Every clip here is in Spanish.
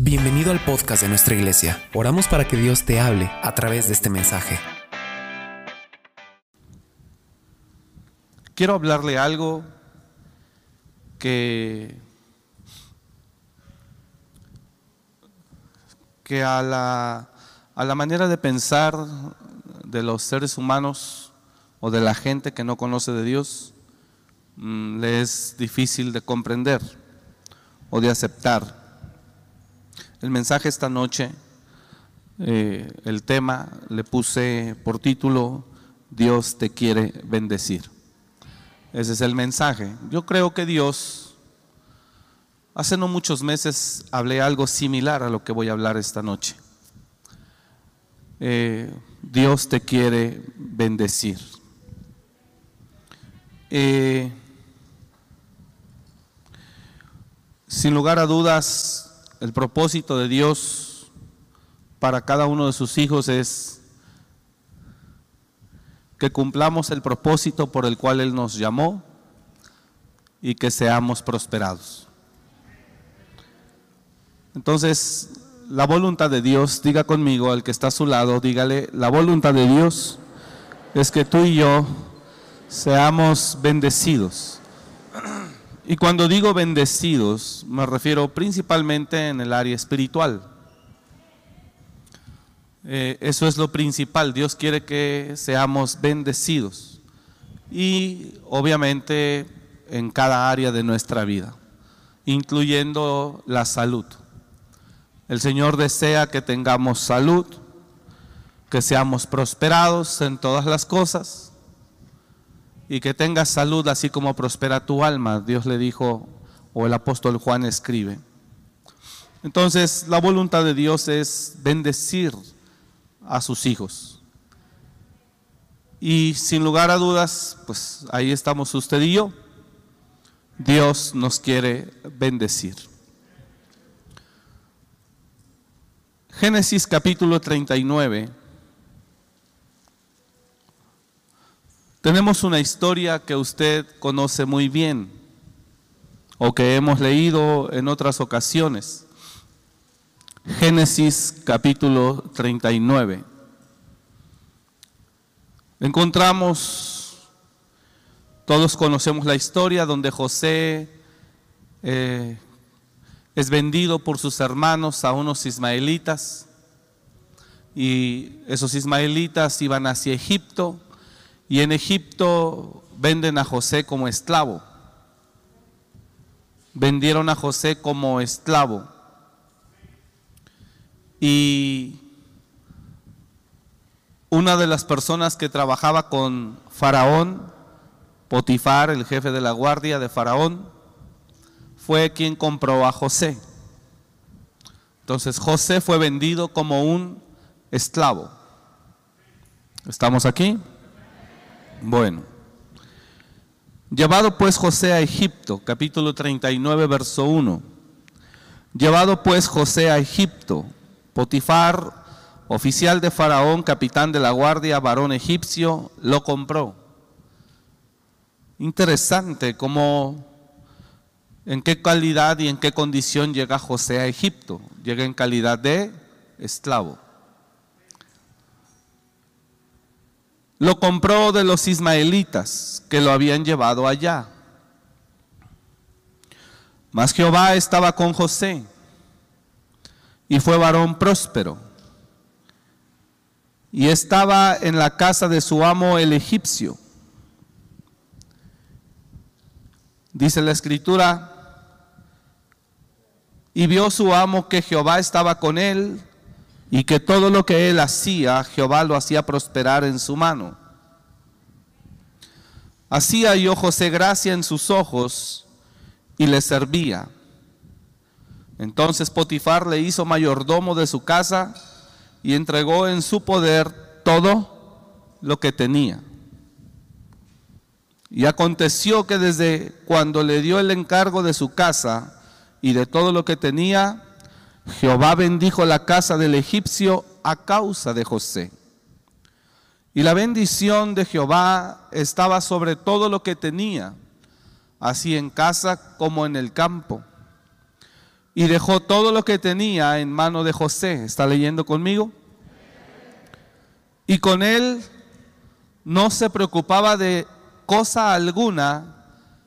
Bienvenido al podcast de nuestra iglesia. Oramos para que Dios te hable a través de este mensaje. Quiero hablarle algo que, que a, la, a la manera de pensar de los seres humanos o de la gente que no conoce de Dios mm, le es difícil de comprender o de aceptar. El mensaje esta noche, eh, el tema le puse por título, Dios te quiere bendecir. Ese es el mensaje. Yo creo que Dios, hace no muchos meses hablé algo similar a lo que voy a hablar esta noche. Eh, Dios te quiere bendecir. Eh, sin lugar a dudas, el propósito de Dios para cada uno de sus hijos es que cumplamos el propósito por el cual Él nos llamó y que seamos prosperados. Entonces, la voluntad de Dios, diga conmigo al que está a su lado, dígale, la voluntad de Dios es que tú y yo seamos bendecidos. Y cuando digo bendecidos, me refiero principalmente en el área espiritual. Eh, eso es lo principal. Dios quiere que seamos bendecidos. Y obviamente en cada área de nuestra vida, incluyendo la salud. El Señor desea que tengamos salud, que seamos prosperados en todas las cosas y que tengas salud así como prospera tu alma, Dios le dijo, o el apóstol Juan escribe. Entonces, la voluntad de Dios es bendecir a sus hijos. Y sin lugar a dudas, pues ahí estamos usted y yo. Dios nos quiere bendecir. Génesis capítulo 39 Tenemos una historia que usted conoce muy bien o que hemos leído en otras ocasiones. Génesis capítulo 39. Encontramos, todos conocemos la historia donde José eh, es vendido por sus hermanos a unos ismaelitas y esos ismaelitas iban hacia Egipto y en Egipto venden a José como esclavo. Vendieron a José como esclavo. Y una de las personas que trabajaba con Faraón, Potifar, el jefe de la guardia de Faraón, fue quien compró a José. Entonces José fue vendido como un esclavo. ¿Estamos aquí? Bueno. Llevado pues José a Egipto, capítulo 39, verso 1. Llevado pues José a Egipto, Potifar, oficial de Faraón, capitán de la guardia, varón egipcio, lo compró. Interesante cómo, en qué calidad y en qué condición llega José a Egipto. Llega en calidad de esclavo. Lo compró de los ismaelitas que lo habían llevado allá. Mas Jehová estaba con José y fue varón próspero. Y estaba en la casa de su amo el egipcio. Dice la escritura, y vio su amo que Jehová estaba con él y que todo lo que él hacía, Jehová lo hacía prosperar en su mano. Hacía yo José gracia en sus ojos y le servía. Entonces Potifar le hizo mayordomo de su casa y entregó en su poder todo lo que tenía. Y aconteció que desde cuando le dio el encargo de su casa y de todo lo que tenía, Jehová bendijo la casa del egipcio a causa de José. Y la bendición de Jehová estaba sobre todo lo que tenía, así en casa como en el campo. y dejó todo lo que tenía en mano de José. ¿Está leyendo conmigo? Y con él no se preocupaba de cosa alguna,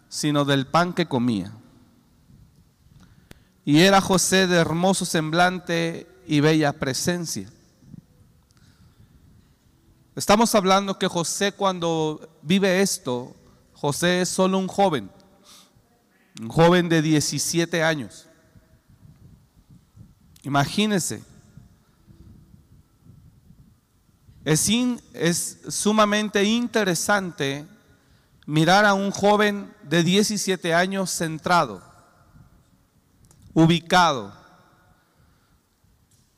sino del pan que comía. Y era José de hermoso semblante y bella presencia. Estamos hablando que José cuando vive esto, José es solo un joven, un joven de 17 años. Imagínense. Es, es sumamente interesante mirar a un joven de 17 años centrado, ubicado,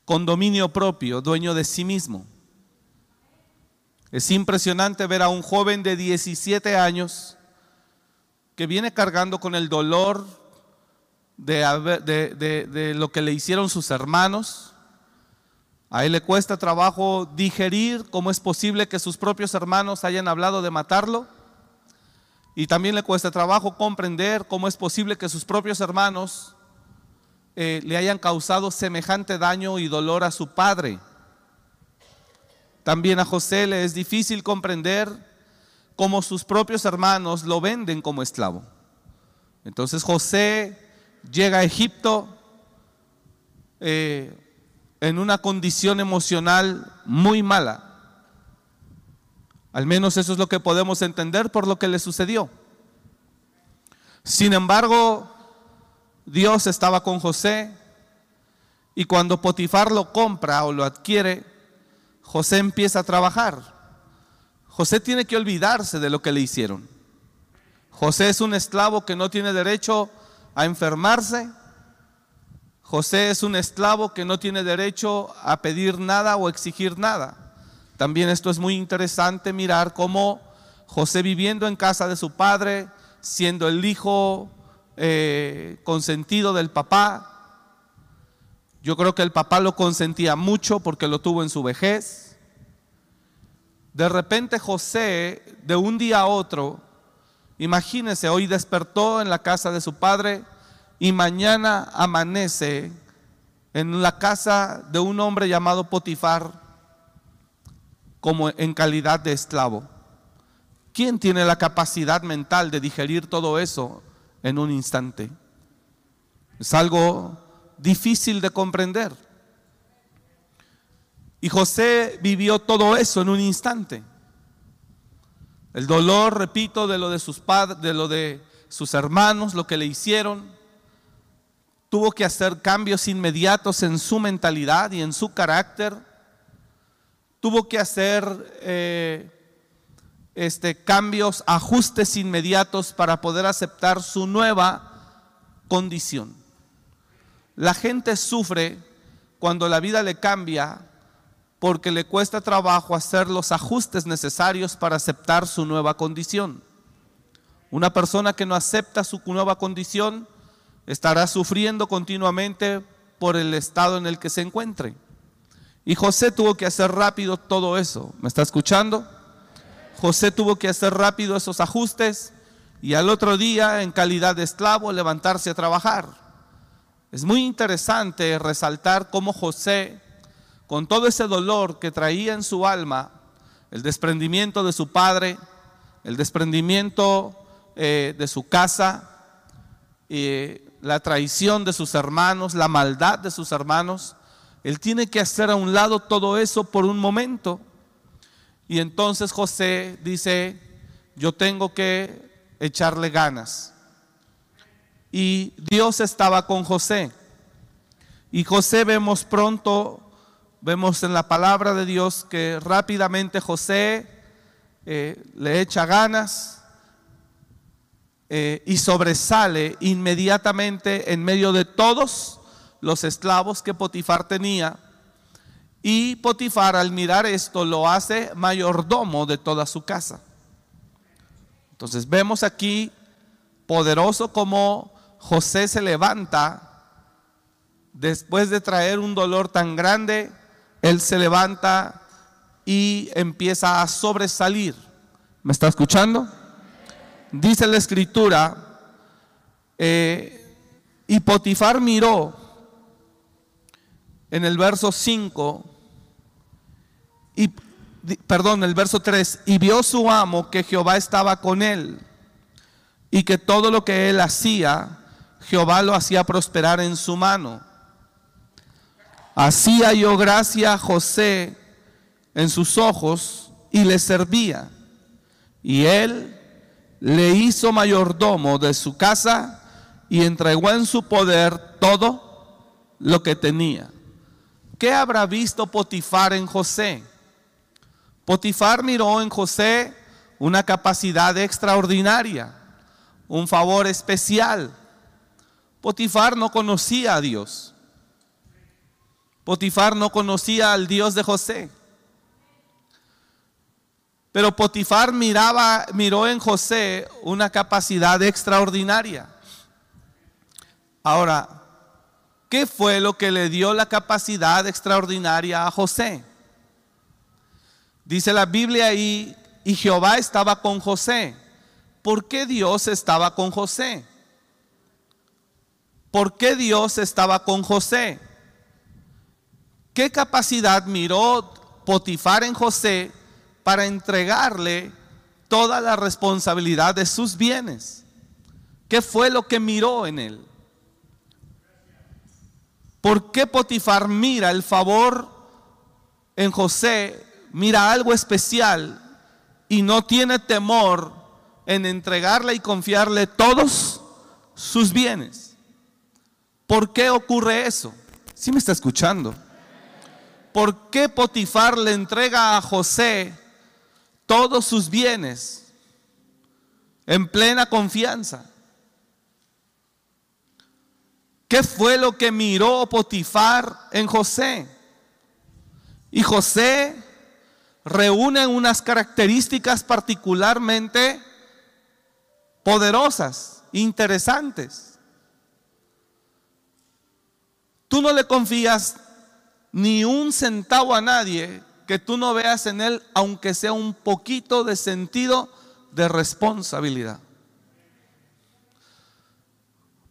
con dominio propio, dueño de sí mismo. Es impresionante ver a un joven de 17 años que viene cargando con el dolor de, lo que le hicieron sus hermanos. A él le cuesta trabajo digerir cómo es posible que sus propios hermanos hayan hablado de matarlo. Y también le cuesta trabajo comprender cómo es posible que sus propios hermanos eh, le hayan causado semejante daño y dolor a su padre. También a José le es difícil comprender cómo sus propios hermanos lo venden como esclavo. Entonces José llega a Egipto eh, en una condición emocional muy mala. Al menos eso es lo que podemos entender por lo que le sucedió. Sin embargo, Dios estaba con José y cuando Potifar lo compra o lo adquiere, José empieza a trabajar. José tiene que olvidarse de lo que le hicieron. José es un esclavo que no tiene derecho a enfermarse. José es un esclavo que no tiene derecho a pedir nada o exigir nada. También esto es muy interesante mirar cómo José viviendo en casa de su padre, siendo el hijo eh, consentido del papá, yo creo que el papá lo consentía mucho porque lo tuvo en su vejez. De repente José, de un día a otro, Imagínese, hoy despertó en la casa de su padre y mañana amanece en la casa de un hombre llamado Potifar como en calidad de esclavo. ¿Quién tiene la capacidad mental de digerir todo eso en un instante? Es algo difícil de comprender. Y José vivió todo eso en un instante. El dolor, repito, de lo de sus padres, de lo de sus hermanos, lo que le hicieron. Tuvo que hacer cambios inmediatos en su mentalidad y en su carácter. Tuvo que hacer eh, este, cambios, ajustes inmediatos para poder aceptar su nueva condición. La gente sufre cuando la vida le cambia porque le cuesta trabajo hacer los ajustes necesarios para aceptar su nueva condición. Una persona que no acepta su nueva condición estará sufriendo continuamente por el estado en el que se encuentre. Y José tuvo que hacer rápido todo eso. ¿Me está escuchando? José tuvo que hacer rápido esos ajustes y al otro día, en calidad de esclavo, levantarse a trabajar. Es muy interesante resaltar cómo José con todo ese dolor que traía en su alma, el desprendimiento de su padre, el desprendimiento eh, de su casa, la traición de sus hermanos, la maldad de sus hermanos, él tiene que hacer a un lado todo eso por un momento. Y entonces José dice, yo tengo que echarle ganas. Y Dios estaba con José. Y José vemos pronto Vemos en la palabra de Dios que rápidamente José eh, le echa ganas eh, y sobresale inmediatamente en medio de todos los esclavos que Potifar tenía. Y Potifar al mirar esto lo hace mayordomo de toda su casa. Entonces vemos aquí poderoso como José se levanta después de traer un dolor tan grande él se levanta y empieza a sobresalir. ¿Me está escuchando? Dice la escritura, eh, y Potifar miró en el verso 5, y, perdón, el verso 3, y vio su amo que Jehová estaba con él y que todo lo que él hacía, Jehová lo hacía prosperar en su mano. Hacía yo gracia a José en sus ojos y le servía. Y él le hizo mayordomo de su casa y entregó en su poder todo lo que tenía. ¿Qué habrá visto Potifar en José? Potifar miró en José una capacidad extraordinaria, un favor especial. Potifar no conocía a Dios. Potifar no conocía al Dios de José. Pero Potifar miraba, miró en José una capacidad extraordinaria. Ahora, ¿qué fue lo que le dio la capacidad extraordinaria a José? Dice la Biblia ahí, y Jehová estaba con José. ¿Por qué Dios estaba con José? ¿Por qué Dios estaba con José? ¿Qué capacidad miró Potifar en José para entregarle toda la responsabilidad de sus bienes? ¿Qué fue lo que miró en él? ¿Por qué Potifar mira el favor en José, mira algo especial y no tiene temor en entregarle y confiarle todos sus bienes? ¿Por qué ocurre eso? Si me está escuchando? ¿Por qué Potifar le entrega a José todos sus bienes en plena confianza? ¿Qué fue lo que miró Potifar en José? Y José reúne unas características particularmente poderosas, interesantes. Tú no le confías ni un centavo a nadie que tú no veas en él, aunque sea un poquito de sentido de responsabilidad.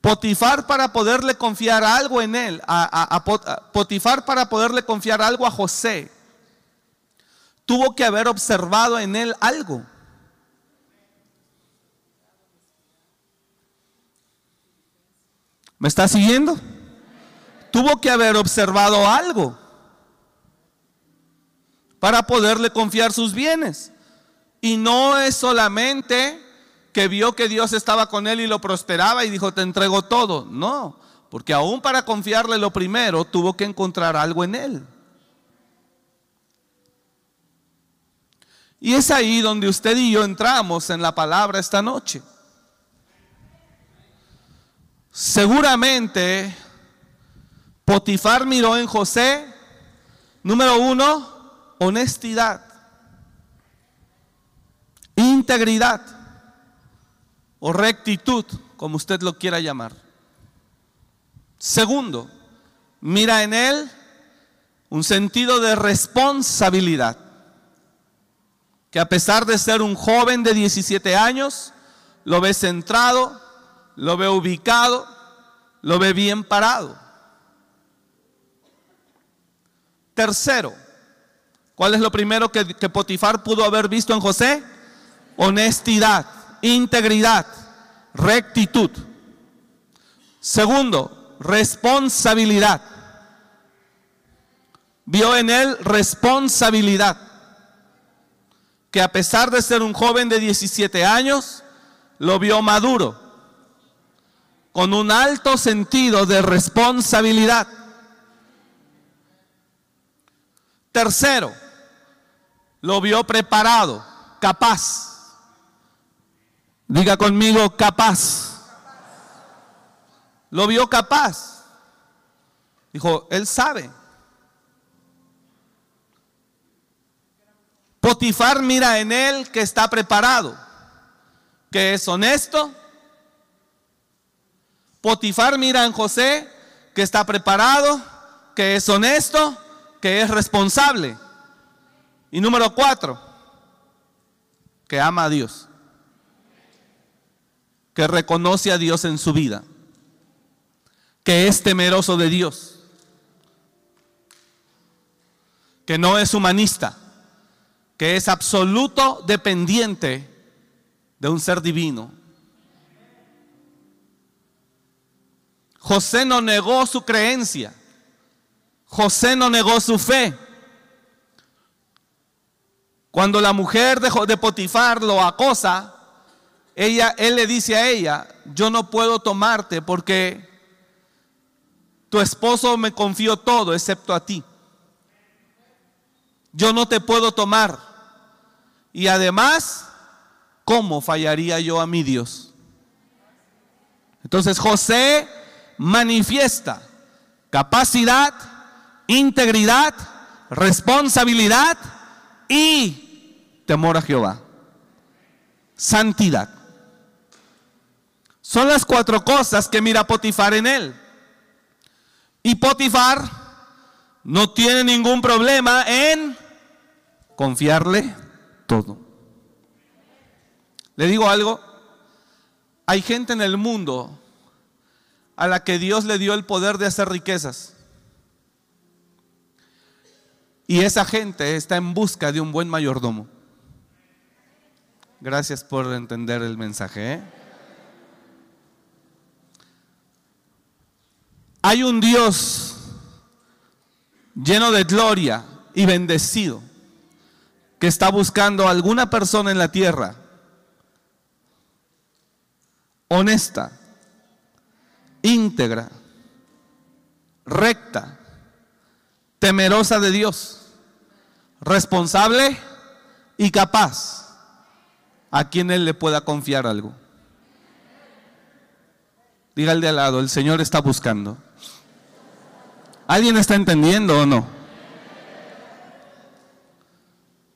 Potifar para poderle confiar algo en él, a, Potifar para poderle confiar algo a José, tuvo que haber observado en él algo. ¿Me está siguiendo? tuvo que haber observado algo para poderle confiar sus bienes. Y no es solamente que vio que Dios estaba con él y lo prosperaba y dijo, te entrego todo. No, porque aún para confiarle lo primero, tuvo que encontrar algo en él. Y es ahí donde usted y yo entramos en la palabra esta noche. Seguramente Potifar miró en José, número uno, honestidad, integridad o rectitud, como usted lo quiera llamar. Segundo, mira en él un sentido de responsabilidad, que a pesar de ser un joven de 17 años, lo ve centrado, lo ve ubicado, lo ve bien parado. Tercero, ¿cuál es lo primero que, Potifar pudo haber visto en José? Honestidad, integridad, rectitud. Segundo, responsabilidad. Vio en él responsabilidad. Que a pesar de ser un joven de 17 años, lo vio maduro, con un alto sentido de responsabilidad. Tercero, lo vio preparado, capaz. Diga conmigo, capaz. Lo vio capaz. Dijo, él sabe. Potifar mira en él que está preparado, que es honesto. Potifar mira en José que está preparado, que es honesto que es responsable. Y número cuatro, que ama a Dios. Que reconoce a Dios en su vida. Que es temeroso de Dios. que no es humanista, es absoluto dependiente de un ser divino. José no negó su creencia. José no negó su fe. Cuando la mujer de, de Potifar lo acosa, ella, él le dice a ella, yo no puedo tomarte porque tu esposo me confió todo excepto a ti. Yo no te puedo tomar. Y además, ¿cómo fallaría yo a mi Dios? Entonces José manifiesta capacidad, integridad, responsabilidad y temor a Jehová. Santidad. Son las cuatro cosas que mira Potifar en él. Y Potifar no tiene ningún problema en confiarle Le digo algo, hay gente en el mundo a la que Dios le dio el poder de hacer riquezas. Y esa gente está en busca de un buen mayordomo. Gracias por entender el mensaje. ¿eh? Hay un Dios lleno de gloria y bendecido que está buscando a alguna persona en la tierra honesta, íntegra, recta, temerosa de Dios, responsable y capaz a quien Él le pueda confiar algo. Dígale de al lado, el Señor está buscando. ¿Alguien está entendiendo o no?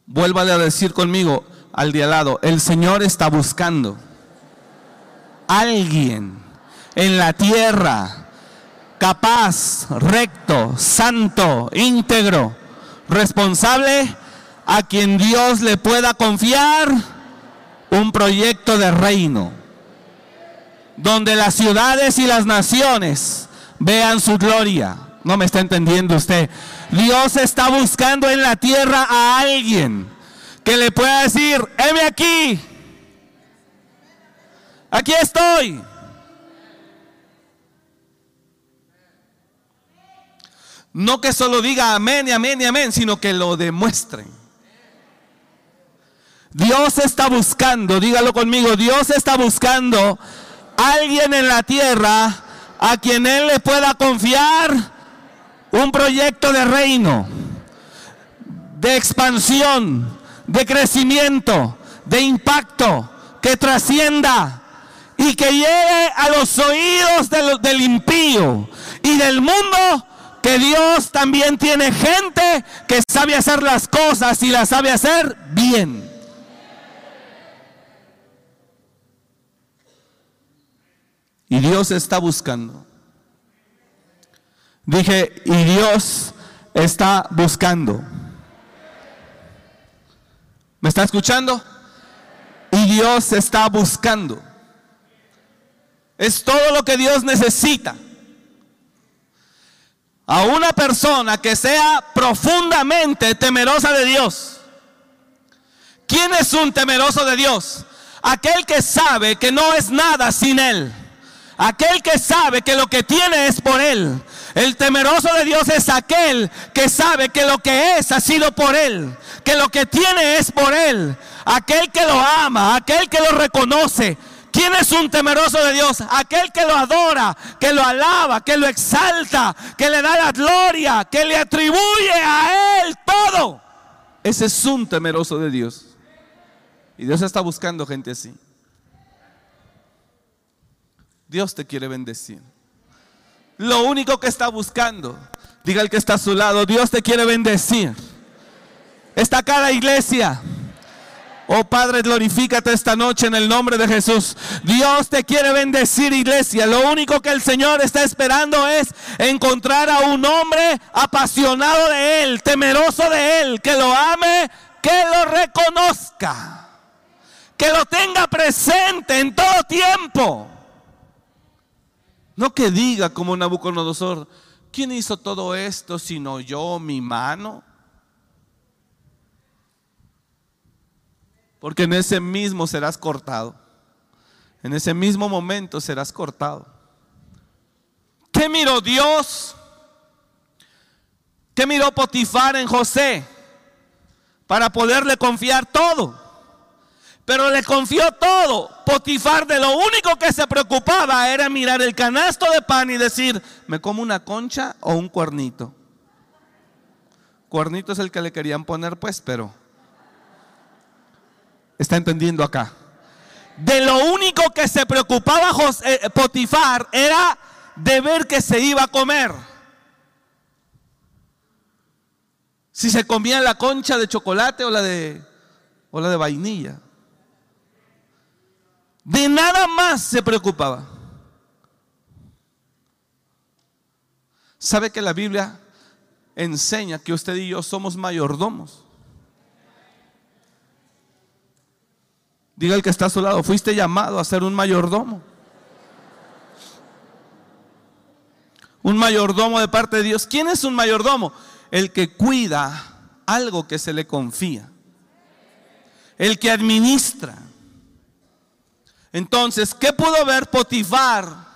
Vuélvale a decir conmigo al de al lado, el Señor está buscando alguien en la tierra capaz, recto, santo, íntegro, responsable, a quien Dios le pueda confiar un proyecto de reino, donde las ciudades y las naciones vean su gloria. No me está entendiendo usted. Dios está buscando en la tierra a alguien que le pueda decir, heme aquí, aquí estoy. No que solo diga amén y amén y amén, sino que lo demuestren. Dios está buscando, dígalo conmigo, Dios está buscando alguien en la tierra a quien Él le pueda confiar un proyecto de reino, de expansión, de crecimiento, de impacto, que trascienda y que llegue a los oídos del impío y del mundo que Dios también tiene gente que sabe hacer las cosas y las sabe hacer bien. Y Dios está buscando. Dije, y Dios está buscando. ¿Me está escuchando? Y Dios está buscando. Es todo lo que Dios necesita a una persona que sea profundamente temerosa de Dios. ¿Quién es un temeroso de Dios? Aquel que sabe que no es nada sin Él. Aquel que sabe que lo que tiene es por Él. El temeroso de Dios es aquel que sabe que lo que es ha sido por Él. Que lo que tiene es por Él. Aquel que lo ama, aquel que lo reconoce, ¿Quién es un temeroso de Dios? Aquel que lo adora, que lo alaba, que lo exalta, que le da la gloria, que le atribuye a Él todo. Ese es un temeroso de Dios. Y Dios está buscando gente así. Dios te quiere bendecir. Lo único que está buscando, diga el que está a su lado, Dios te quiere bendecir. Está acá la iglesia. Oh Padre, glorifícate esta noche en el nombre de Jesús. Dios te quiere bendecir, iglesia. Lo único que el Señor está esperando es encontrar a un hombre apasionado de Él, temeroso de Él, que lo ame, que lo reconozca, que lo tenga presente en todo tiempo. No que diga como Nabucodonosor, ¿quién hizo todo esto sino yo, mi mano? Porque en ese mismo serás cortado. En ese mismo momento serás cortado. ¿Qué miró Dios? ¿Qué miró Potifar en José? Para poderle confiar todo. Pero le confió todo. Potifar de lo único que se preocupaba era mirar el canasto de pan y decir, ¿me como una concha o un cuernito? Cuernito es el que le querían poner, pues, pero está entendiendo acá. De lo único que se preocupaba José, eh, Potifar era de ver que se iba a comer. Si se comía la concha de chocolate o la de, o la de vainilla. De nada más se preocupaba. ¿Sabe que la Biblia enseña que usted y yo somos mayordomos? Diga el que está a su lado, fuiste llamado a ser un mayordomo. Un mayordomo de parte de Dios. ¿Quién es un mayordomo? El que cuida algo que se le confía. El que administra. Entonces, ¿qué pudo ver Potifar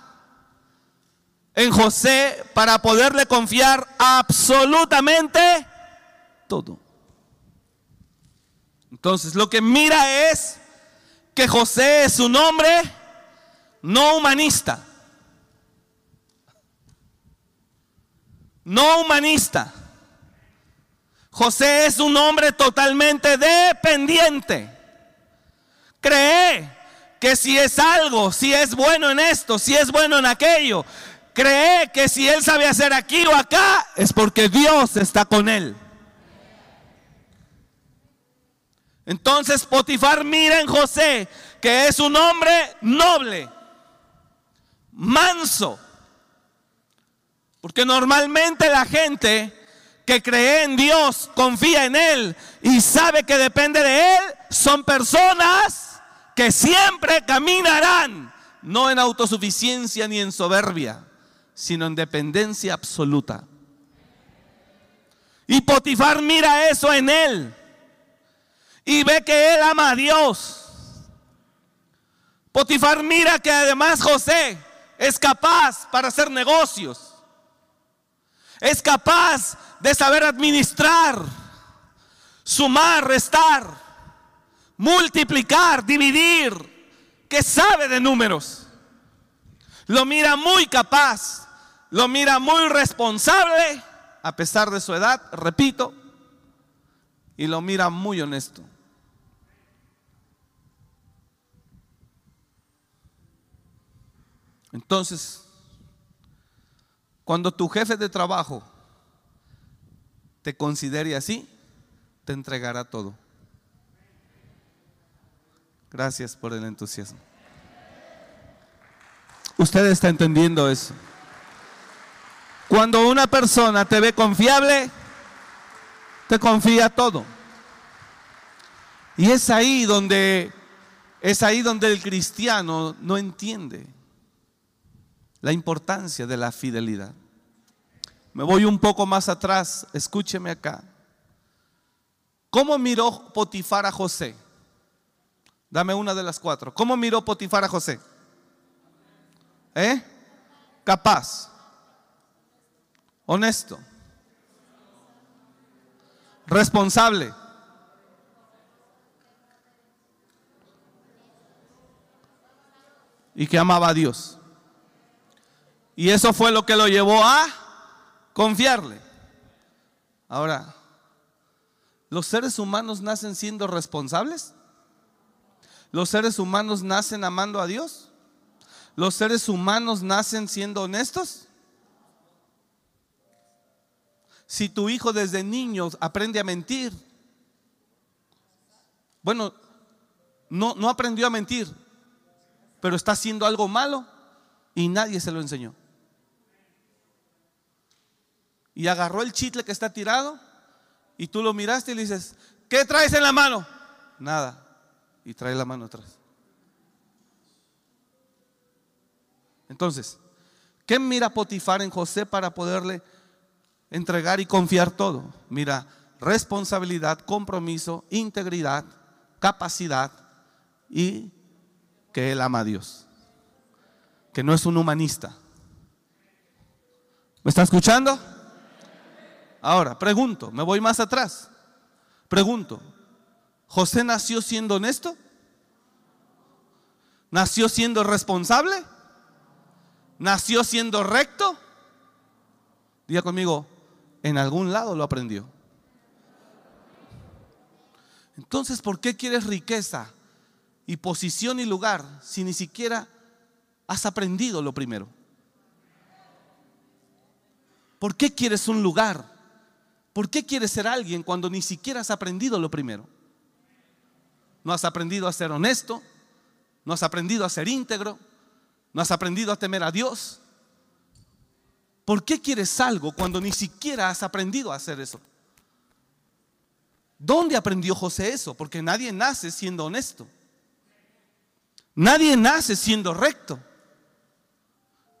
en José para poderle confiar absolutamente todo? Entonces, lo que mira es que José es un hombre no humanista. No humanista. José es un hombre totalmente dependiente. Cree que si es algo, si es bueno en esto, si es bueno en aquello, cree que si él sabe hacer aquí o acá, es porque Dios está con él. Entonces Potifar mira en José que es un hombre noble, manso. Porque normalmente la gente que cree en Dios, confía en Él y sabe que depende de Él, son personas que siempre caminarán, no en autosuficiencia ni en soberbia, sino en dependencia absoluta. Y Potifar mira eso en Él y ve que él ama a Dios. Potifar mira que además José es capaz para hacer negocios. Es capaz de saber administrar, sumar, restar, multiplicar, dividir, que sabe de números. Lo mira muy capaz, lo mira muy responsable, a pesar de su edad, repito, y lo mira muy honesto. Entonces, cuando tu jefe de trabajo te considere así, te entregará todo. Gracias por el entusiasmo. Usted está entendiendo eso. Cuando una persona te ve confiable, te confía todo. Y es ahí donde es ahí donde el cristiano no entiende la importancia de la fidelidad. Me voy un poco más atrás, escúcheme acá. ¿Cómo miró Potifar a José? Dame una de las cuatro. ¿Cómo miró Potifar a José? ¿Eh? Capaz. Honesto. Responsable. Y que amaba a Dios. Y eso fue lo que lo llevó a confiarle. Ahora, ¿los seres humanos nacen siendo responsables? ¿Los seres humanos nacen amando a Dios? ¿Los seres humanos nacen siendo honestos? Si tu hijo desde niño aprende a mentir, bueno, no, no aprendió a mentir, pero está haciendo algo malo y nadie se lo enseñó y agarró el chitle que está tirado y tú lo miraste y le dices, ¿qué traes en la mano? Nada. Y trae la mano atrás. Entonces, ¿qué mira Potifar en José para poderle entregar y confiar todo? Mira, responsabilidad, compromiso, integridad, capacidad y que él ama a Dios. Que no es un humanista. ¿Me está escuchando? Ahora, pregunto, me voy más atrás. Pregunto, ¿José nació siendo honesto? ¿Nació siendo responsable? ¿Nació siendo recto? Diga conmigo, en algún lado lo aprendió. Entonces, ¿por qué quieres riqueza y posición y lugar si ni siquiera has aprendido lo primero? ¿Por qué quieres un lugar? ¿Por qué quieres ser alguien cuando ni siquiera has aprendido lo primero? No has aprendido a ser honesto, no has aprendido a ser íntegro, no has aprendido a temer a Dios. ¿Por qué quieres algo cuando ni siquiera has aprendido a hacer eso? ¿Dónde aprendió José eso? Porque nadie nace siendo honesto. Nadie nace siendo recto.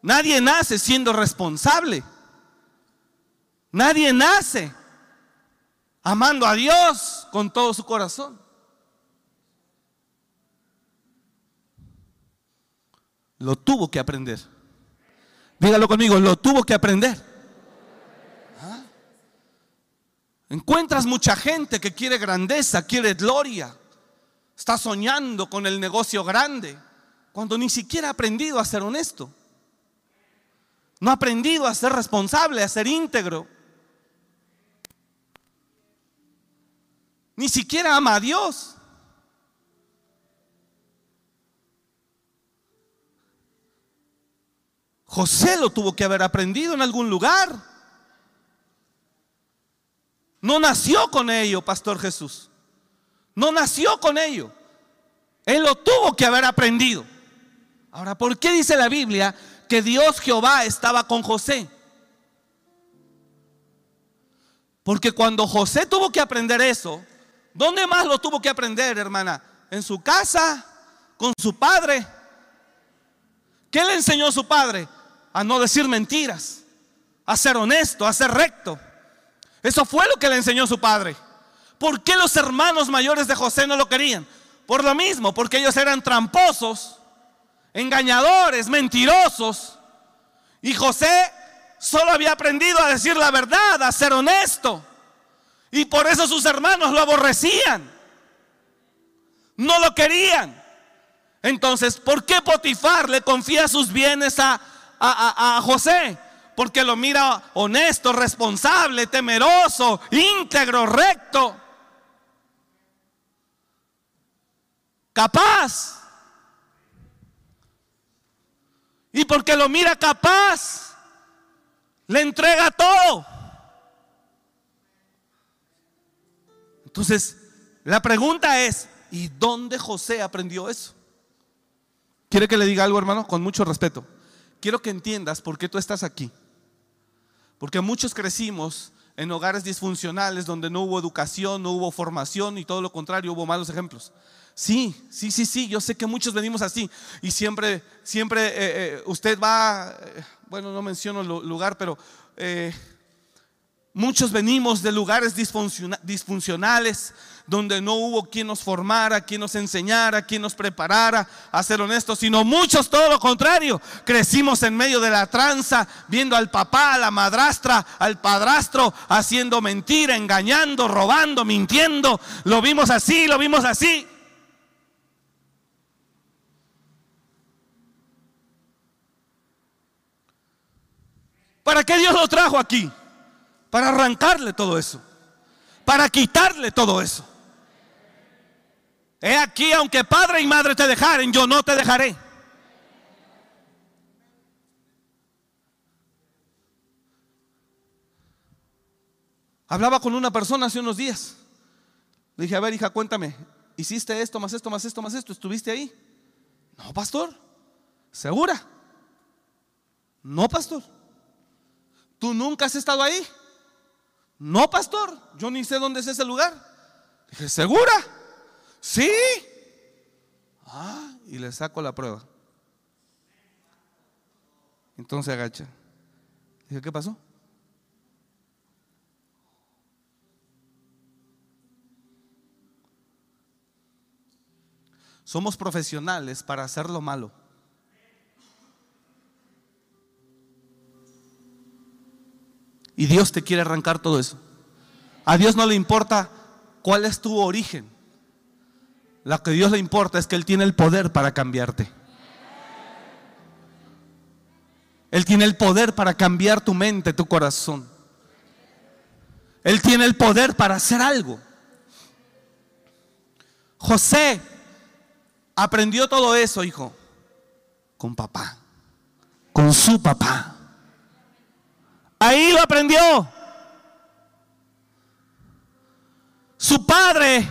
Nadie nace siendo responsable. Nadie nace amando a Dios con todo su corazón. Lo tuvo que aprender. Dígalo conmigo, lo tuvo que aprender. ¿Ah? Encuentras mucha gente que quiere grandeza, quiere gloria. Está soñando con el negocio grande, cuando ni siquiera ha aprendido a ser honesto. No ha aprendido a ser responsable, a ser íntegro. Ni siquiera ama a Dios. José lo tuvo que haber aprendido en algún lugar. No nació con ello, Pastor Jesús. No nació con ello. Él lo tuvo que haber aprendido. Ahora, ¿por qué dice la Biblia que Dios Jehová estaba con José? Porque cuando José tuvo que aprender eso, ¿dónde más lo tuvo que aprender, hermana? ¿En su casa? ¿Con su padre? ¿Qué le enseñó su padre? A no decir mentiras, a ser honesto, a ser recto. Eso fue lo que le enseñó su padre. ¿Por qué los hermanos mayores de José no lo querían? Por lo mismo, porque ellos eran tramposos, engañadores, mentirosos. Y José solo había aprendido a decir la verdad, a ser honesto. Y por eso sus hermanos lo aborrecían. No lo querían. Entonces, ¿por qué Potifar le confía sus bienes a, a, José? Porque lo mira honesto, responsable, temeroso, íntegro, recto, capaz. Y porque lo mira capaz, le entrega todo. Entonces, la pregunta es, ¿y dónde José aprendió eso? ¿Quiere que le diga algo, hermano? Con mucho respeto quiero que entiendas por qué tú estás aquí. Porque muchos crecimos en hogares disfuncionales donde no hubo educación, no hubo formación y todo lo contrario, hubo malos ejemplos. Sí, sí, sí, sí, yo sé que muchos venimos así y siempre, siempre eh, eh, usted va, eh, bueno, no menciono el lugar, pero muchos venimos de lugares disfuncionales donde no hubo quien nos formara, quien nos enseñara, quien nos preparara a ser honestos, sino muchos todo lo contrario. Crecimos en medio de la tranza, viendo al papá, a la madrastra, al padrastro, haciendo mentira, engañando, robando, mintiendo. Lo vimos así, lo vimos así. ¿Para qué Dios lo trajo aquí? Para arrancarle todo eso. Para quitarle todo eso. He aquí, aunque padre y madre te dejaren, yo no te dejaré. Hablaba con una persona hace unos días. Le dije, a ver, hija, cuéntame, ¿hiciste esto, más esto, más esto, más esto? ¿Estuviste ahí? No, pastor. ¿Segura? No, pastor. ¿Tú nunca has estado ahí? No, pastor. Yo ni sé dónde es ese lugar. Dije, ¿segura? Sí. Ah, y le saco la prueba. Entonces agacha. Dije, ¿qué pasó? Somos profesionales para hacer lo malo. Y Dios te quiere arrancar todo eso. A Dios no le importa cuál es tu origen. Lo que a Dios le importa es que Él tiene el poder para cambiarte. Él tiene el poder para cambiar tu mente, tu corazón. Él tiene el poder para hacer algo. José aprendió todo eso, hijo, con papá, con su papá. Ahí lo aprendió. Su padre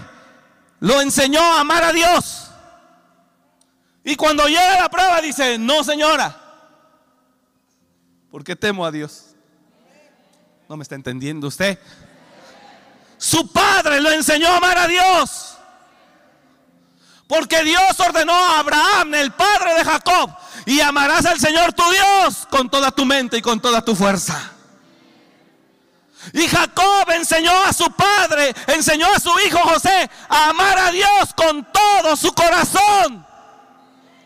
lo enseñó a amar a Dios. Y cuando llega la prueba dice, no señora, porque temo a Dios. No me está entendiendo usted. Su padre lo enseñó a amar a Dios. Porque Dios ordenó a Abraham, el padre de Jacob, y amarás al Señor tu Dios con toda tu mente y con toda tu fuerza. Y Jacob enseñó a su padre, enseñó a su hijo José a amar a Dios con todo su corazón.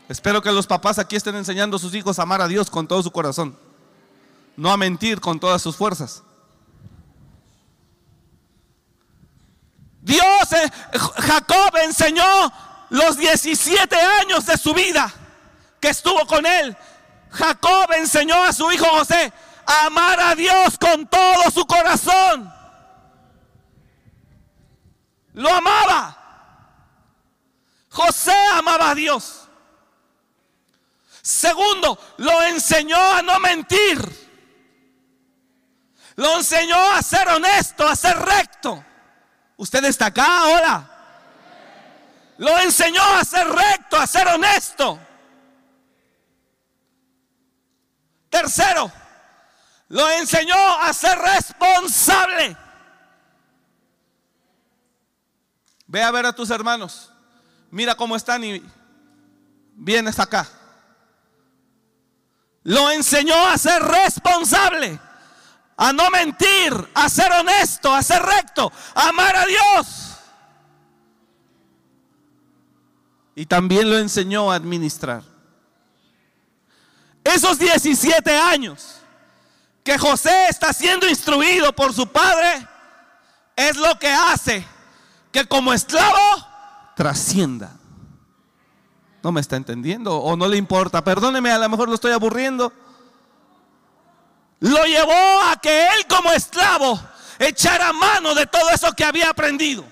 Espero que los papás aquí estén enseñando a sus hijos a amar a Dios con todo su corazón. No a mentir con todas sus fuerzas. Dios, eh, Jacob enseñó los 17 años de su vida que estuvo con él. Jacob enseñó a su hijo José amar a Dios con todo su corazón. Lo amaba. José amaba a Dios. Segundo, lo enseñó a no mentir. Lo enseñó a ser honesto, a ser recto. Usted está acá ahora. Lo enseñó a ser recto, a ser honesto. Tercero, lo enseñó a ser responsable. Ve a ver a tus hermanos. Mira cómo están y vienes acá. Lo enseñó a ser responsable, a no mentir, a ser honesto, a ser recto, a amar a Dios. Y también lo enseñó a administrar. Esos 17 años que José está siendo instruido por su padre es lo que hace que como esclavo trascienda. ¿No me está entendiendo o no le importa? Perdóneme, a lo mejor lo estoy aburriendo. Lo llevó a que él como esclavo echara mano de todo eso que había aprendido.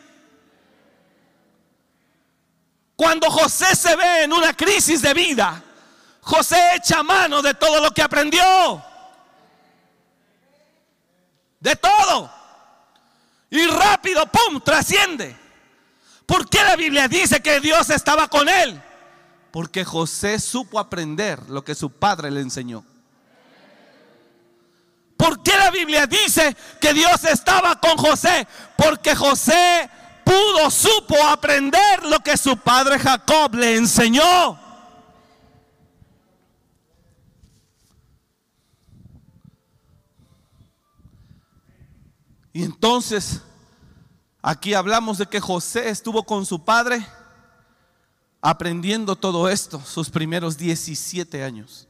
Cuando José se ve en una crisis de vida, José echa mano de todo lo que aprendió de todo. Y rápido, ¡pum!, trasciende. ¿Por qué la Biblia dice que Dios estaba con él? Porque José supo aprender lo que su padre le enseñó. ¿Por qué la Biblia dice que Dios estaba con José? Porque José pudo, supo aprender lo que su padre Jacob le enseñó. Y entonces, aquí hablamos de que José estuvo con su padre aprendiendo todo esto sus primeros 17 años.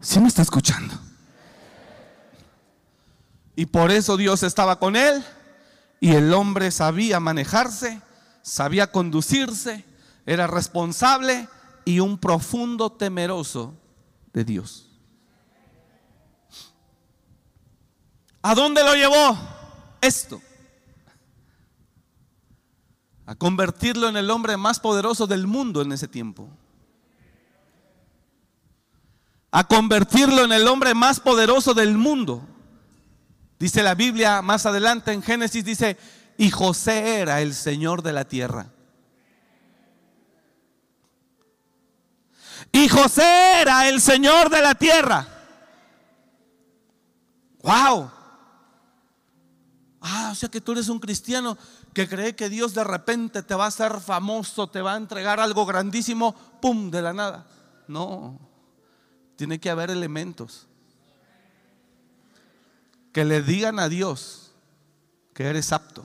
¿Sí me está escuchando? Y por eso Dios estaba con él y el hombre sabía manejarse, sabía conducirse, era responsable y un profundo temeroso de Dios. ¿A dónde lo llevó esto? A convertirlo en el hombre más poderoso del mundo en ese tiempo. A convertirlo en el hombre más poderoso del mundo. Dice la Biblia más adelante en Génesis, dice, y José era el Señor de la tierra. Y José era el Señor de la tierra. Wow. Ah, o sea que tú eres un cristiano que cree que Dios de repente te va a hacer famoso, te va a entregar algo grandísimo, pum, de la nada. No, tiene que haber elementos que le digan a Dios que eres apto,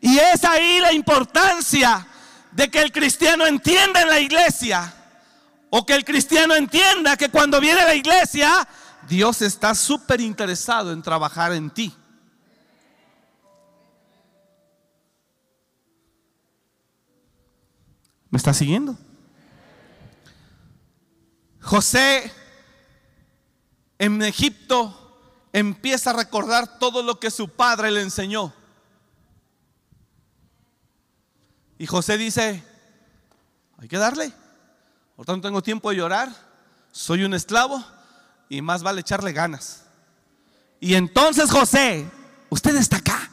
Y es ahí la importancia de que el cristiano entienda en la iglesia o que el cristiano entienda que cuando viene a la iglesia, Dios está súper interesado en trabajar en ti. ¿Me está siguiendo? José en Egipto empieza a recordar todo lo que su padre le enseñó. Y José dice, hay que darle. Por tanto, tengo tiempo de llorar, soy un esclavo y más vale echarle ganas. Y entonces José, usted está acá.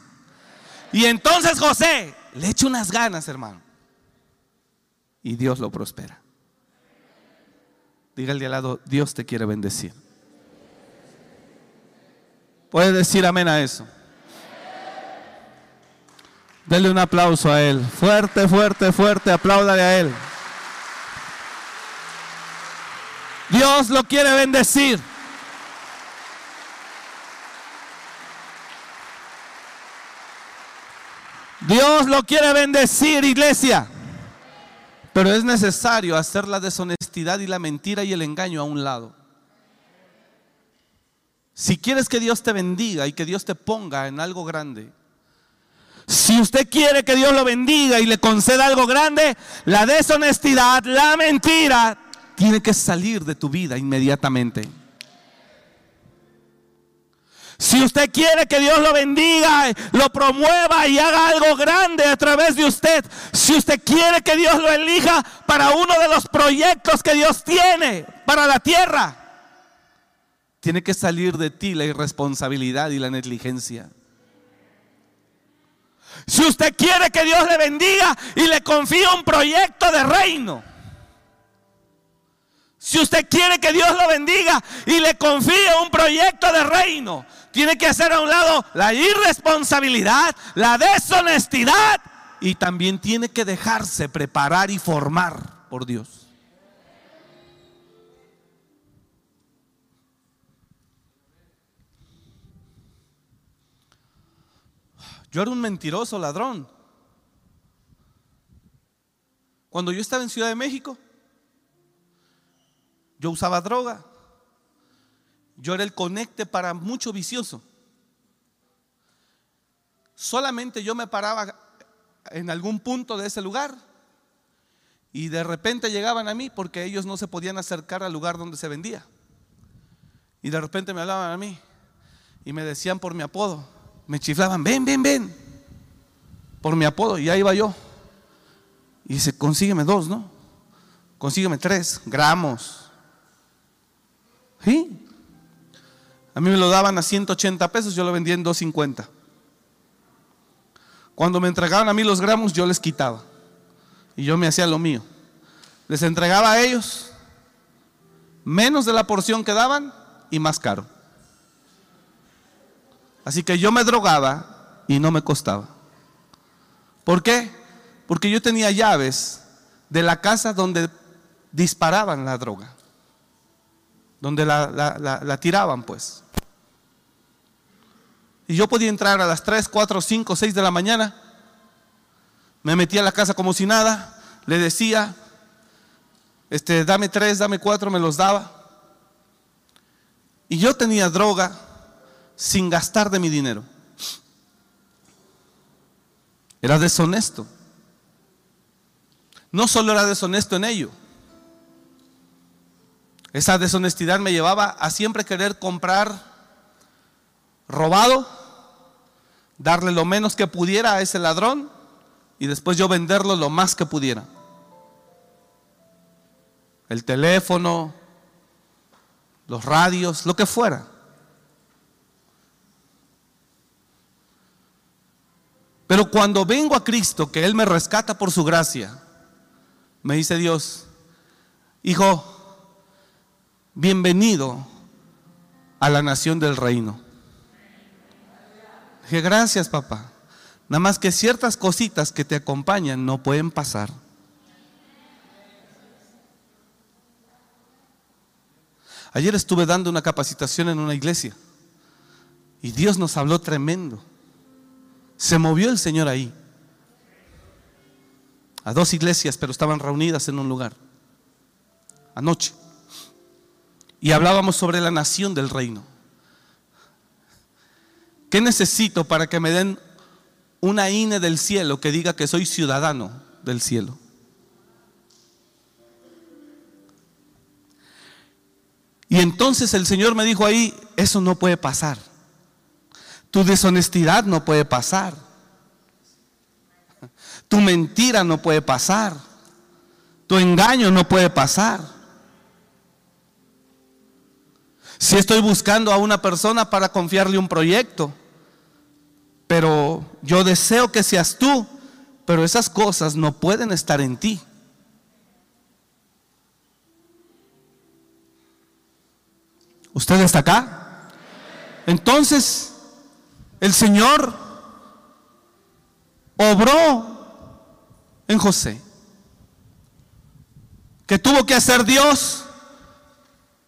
Y entonces José le echa unas ganas, hermano. Y Dios lo prospera. Dígale al lado, Dios te quiere bendecir. Puede decir amén a eso. Dele un aplauso a Él. Fuerte, fuerte, fuerte. Apláudale a Él. Dios lo quiere bendecir. Dios lo quiere bendecir, iglesia. Pero es necesario hacer la deshonestidad y la mentira y el engaño a un lado. Si quieres que Dios te bendiga y que Dios te ponga en algo grande, si usted quiere que Dios lo bendiga y le conceda algo grande, la deshonestidad, la mentira, tiene que salir de tu vida inmediatamente. Si usted quiere que Dios lo bendiga, lo promueva y haga algo grande a través de usted, si usted quiere que Dios lo elija para uno de los proyectos que Dios tiene para la tierra, tiene que salir de ti la irresponsabilidad y la negligencia. Si usted quiere que Dios le bendiga y le confíe un proyecto de reino. Si usted quiere que Dios lo bendiga y le confíe un proyecto de reino, tiene que hacer a un lado la irresponsabilidad, la deshonestidad y también tiene que dejarse preparar y formar por Dios. Yo era un mentiroso ladrón. Cuando yo estaba en Ciudad de México, yo usaba droga. Yo era el conecte para mucho vicioso. Solamente yo me paraba en algún punto de ese lugar y de repente llegaban a mí porque ellos no se podían acercar al lugar donde se vendía. Y de repente me hablaban a mí y me decían por mi apodo, me chiflaban, ven, ven, ven, por mi apodo, y ahí iba yo. Y dice, consígueme dos, ¿no? Consígueme tres gramos. ¿Sí? A mí me lo daban a 180 pesos, yo lo vendía en 250. Cuando me entregaban a mí los gramos, yo les quitaba. Y yo me hacía lo mío. Les entregaba a ellos menos de la porción que daban y más caro. Así que yo me drogaba y no me costaba. ¿Por qué? Porque yo tenía llaves de la casa donde disparaban la droga, donde la, tiraban pues. Y yo podía entrar a las 3, 4, 5, 6 de la mañana, me metía a la casa como si nada, le decía, este, dame tres, dame cuatro, me los daba. Y yo tenía droga sin gastar de mi dinero. Era deshonesto. No solo era deshonesto en ello. Esa deshonestidad me llevaba a siempre querer comprar robado, darle lo menos que pudiera a ese ladrón y después yo venderlo lo más que pudiera. El teléfono, los radios, lo que fuera. Pero cuando vengo a Cristo, que Él me rescata por su gracia, me dice Dios, hijo, bienvenido a la nación del reino. Dije, gracias papá. Nada más que ciertas cositas que te acompañan no pueden pasar. Ayer estuve dando una capacitación en una iglesia y Dios nos habló tremendo. Se movió el Señor ahí. a dos iglesias, pero estaban reunidas en un lugar, anoche. Y hablábamos sobre la nación del reino. ¿Qué necesito para que me den una INE del cielo que diga que soy ciudadano del cielo? Y entonces el Señor me dijo ahí, eso no puede pasar. Tu deshonestidad no puede pasar. Tu mentira no puede pasar. Tu engaño no puede pasar. Si estoy buscando a una persona para confiarle un proyecto, pero yo deseo que seas tú, pero esas cosas no pueden estar en ti. ¿Usted está acá? Entonces, el Señor obró en José. Que tuvo que hacer Dios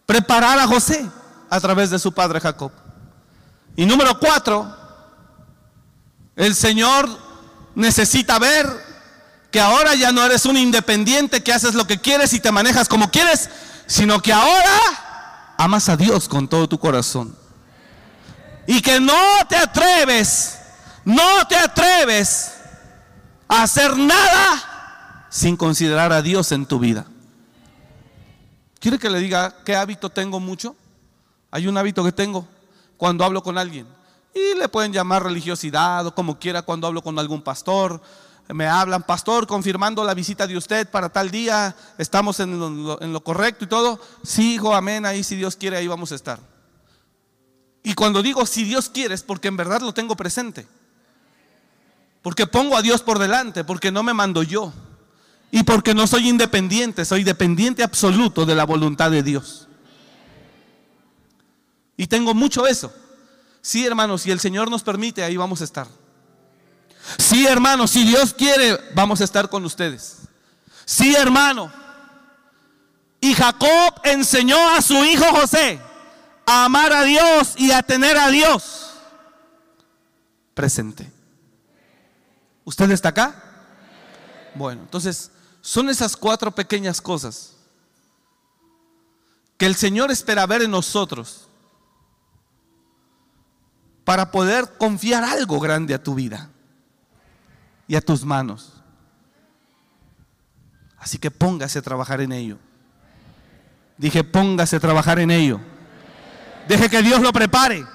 preparar a José a través de su padre Jacob. Y número cuatro, el Señor necesita ver que ahora ya no eres un independiente que haces lo que quieres y te manejas como quieres, sino que ahora amas a Dios con todo tu corazón. Y que no te atreves, no te atreves a hacer nada sin considerar a Dios en tu vida. ¿Quiere que le diga qué hábito tengo mucho? Hay un hábito que tengo cuando hablo con alguien. Y le pueden llamar religiosidad o como quiera cuando hablo con algún pastor. Me hablan, pastor, confirmando la visita de usted para tal día, estamos en lo, correcto y todo. Sí, hijo, amén, ahí si Dios quiere, ahí vamos a estar. Y cuando digo si Dios quiere es porque en verdad lo tengo presente. Porque pongo a Dios por delante, porque no me mando yo. Y porque no soy independiente, soy dependiente absoluto de la voluntad de Dios. Y tengo mucho eso. Sí, hermanos, si el Señor nos permite, ahí vamos a estar. Sí, hermanos, si Dios quiere, vamos a estar con ustedes. Sí, hermano. Y Jacob enseñó a su hijo José a amar a Dios y a tener a Dios presente. ¿Usted está acá? Bueno, entonces son esas cuatro pequeñas cosas que el Señor espera ver en nosotros para poder confiar algo grande a tu vida y a tus manos. Así que póngase a trabajar en ello. Dije, póngase a trabajar en ello. Deje que Dios lo prepare.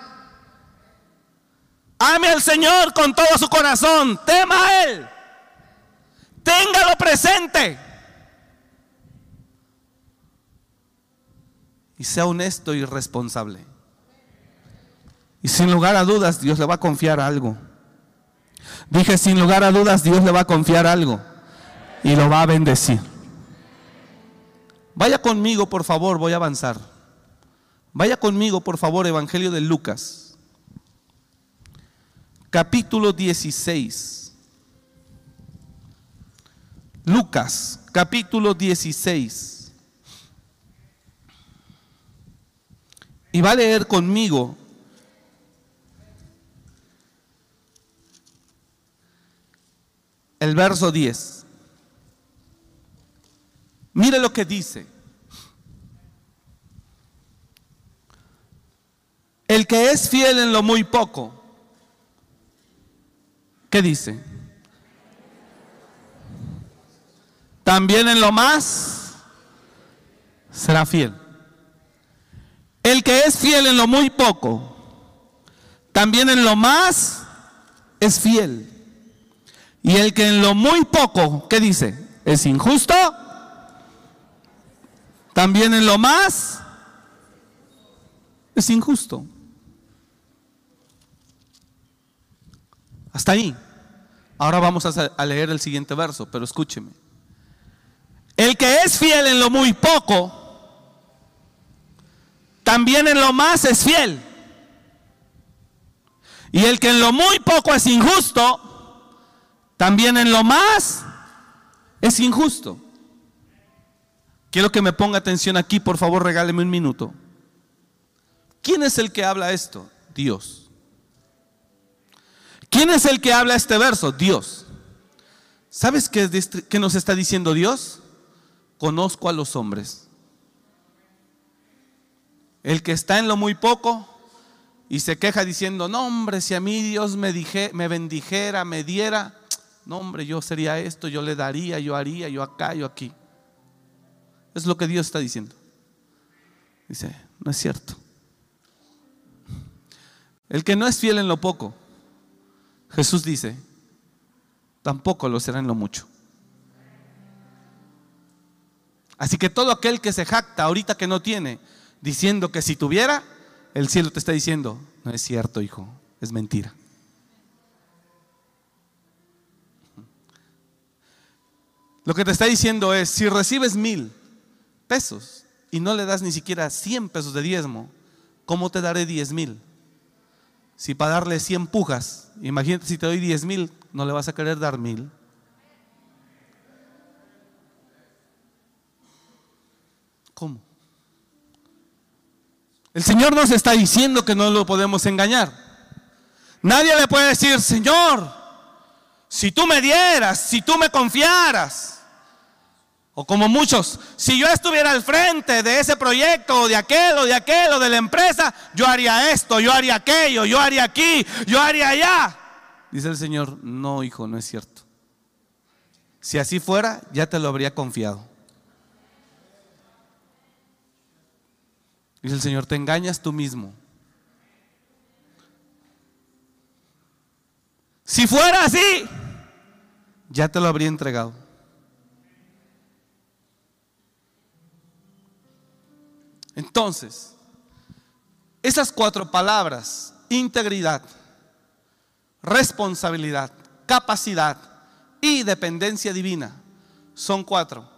Ame al Señor con todo su corazón. Tema a Él. Téngalo presente. Y sea honesto y responsable. Y sin lugar a dudas, Dios le va a confiar algo. Dije, sin lugar a dudas, Dios le va a confiar algo. Y lo va a bendecir. Vaya conmigo, por favor, voy a avanzar. Vaya conmigo, por favor, Evangelio de Lucas. Capítulo 16. Lucas, capítulo 16. Y va a leer conmigo el verso 10. Mire lo que dice. El que es fiel en lo muy poco, ¿qué dice? También en lo más será fiel. El que es fiel en lo muy poco, también en lo más es fiel. Y el que en lo muy poco, ¿qué dice? Es injusto. También en lo más es injusto. Hasta ahí. Ahora vamos a leer el siguiente verso, pero escúcheme. El que es fiel en lo muy poco, también en lo más es fiel. Y el que en lo muy poco es injusto, también en lo más es injusto. Quiero que me ponga atención aquí, por favor, regáleme un minuto. ¿Quién es el que habla esto? Dios. ¿Quién es el que habla este verso? Dios. ¿Sabes qué, nos está diciendo Dios? Conozco a los hombres. El que está en lo muy poco y se queja diciendo, no hombre, si a mí Dios me, dije, me bendijera, me diera, no hombre, yo sería esto, yo le daría, yo haría, yo acá, yo aquí. Es lo que Dios está diciendo. Dice, no es cierto. El que no es fiel en lo poco, Jesús dice, tampoco lo será en lo mucho. Así que todo aquel que se jacta ahorita que no tiene, diciendo que si tuviera, el cielo te está diciendo, no es cierto, hijo, es mentira. Lo que te está diciendo es, si recibes mil pesos y no le das ni siquiera cien pesos de diezmo, ¿cómo te daré diez mil? Si para darle cien pujas, imagínate si te doy diez mil, no le vas a querer dar mil. ¿Cómo? El Señor nos está diciendo que no lo podemos engañar. Nadie le puede decir, Señor, si tú me dieras, si tú me confiaras, o como muchos, si yo estuviera al frente de ese proyecto, o de aquel, o de aquel, o de la empresa, yo haría esto, yo haría aquello, yo haría aquí, yo haría allá. Dice el Señor, no, hijo, no es cierto. Si así fuera, ya te lo habría confiado. Dice el Señor, te engañas tú mismo. Si fuera así, ya te lo habría entregado. Entonces, esas cuatro palabras, integridad, responsabilidad, capacidad y dependencia divina, son cuatro.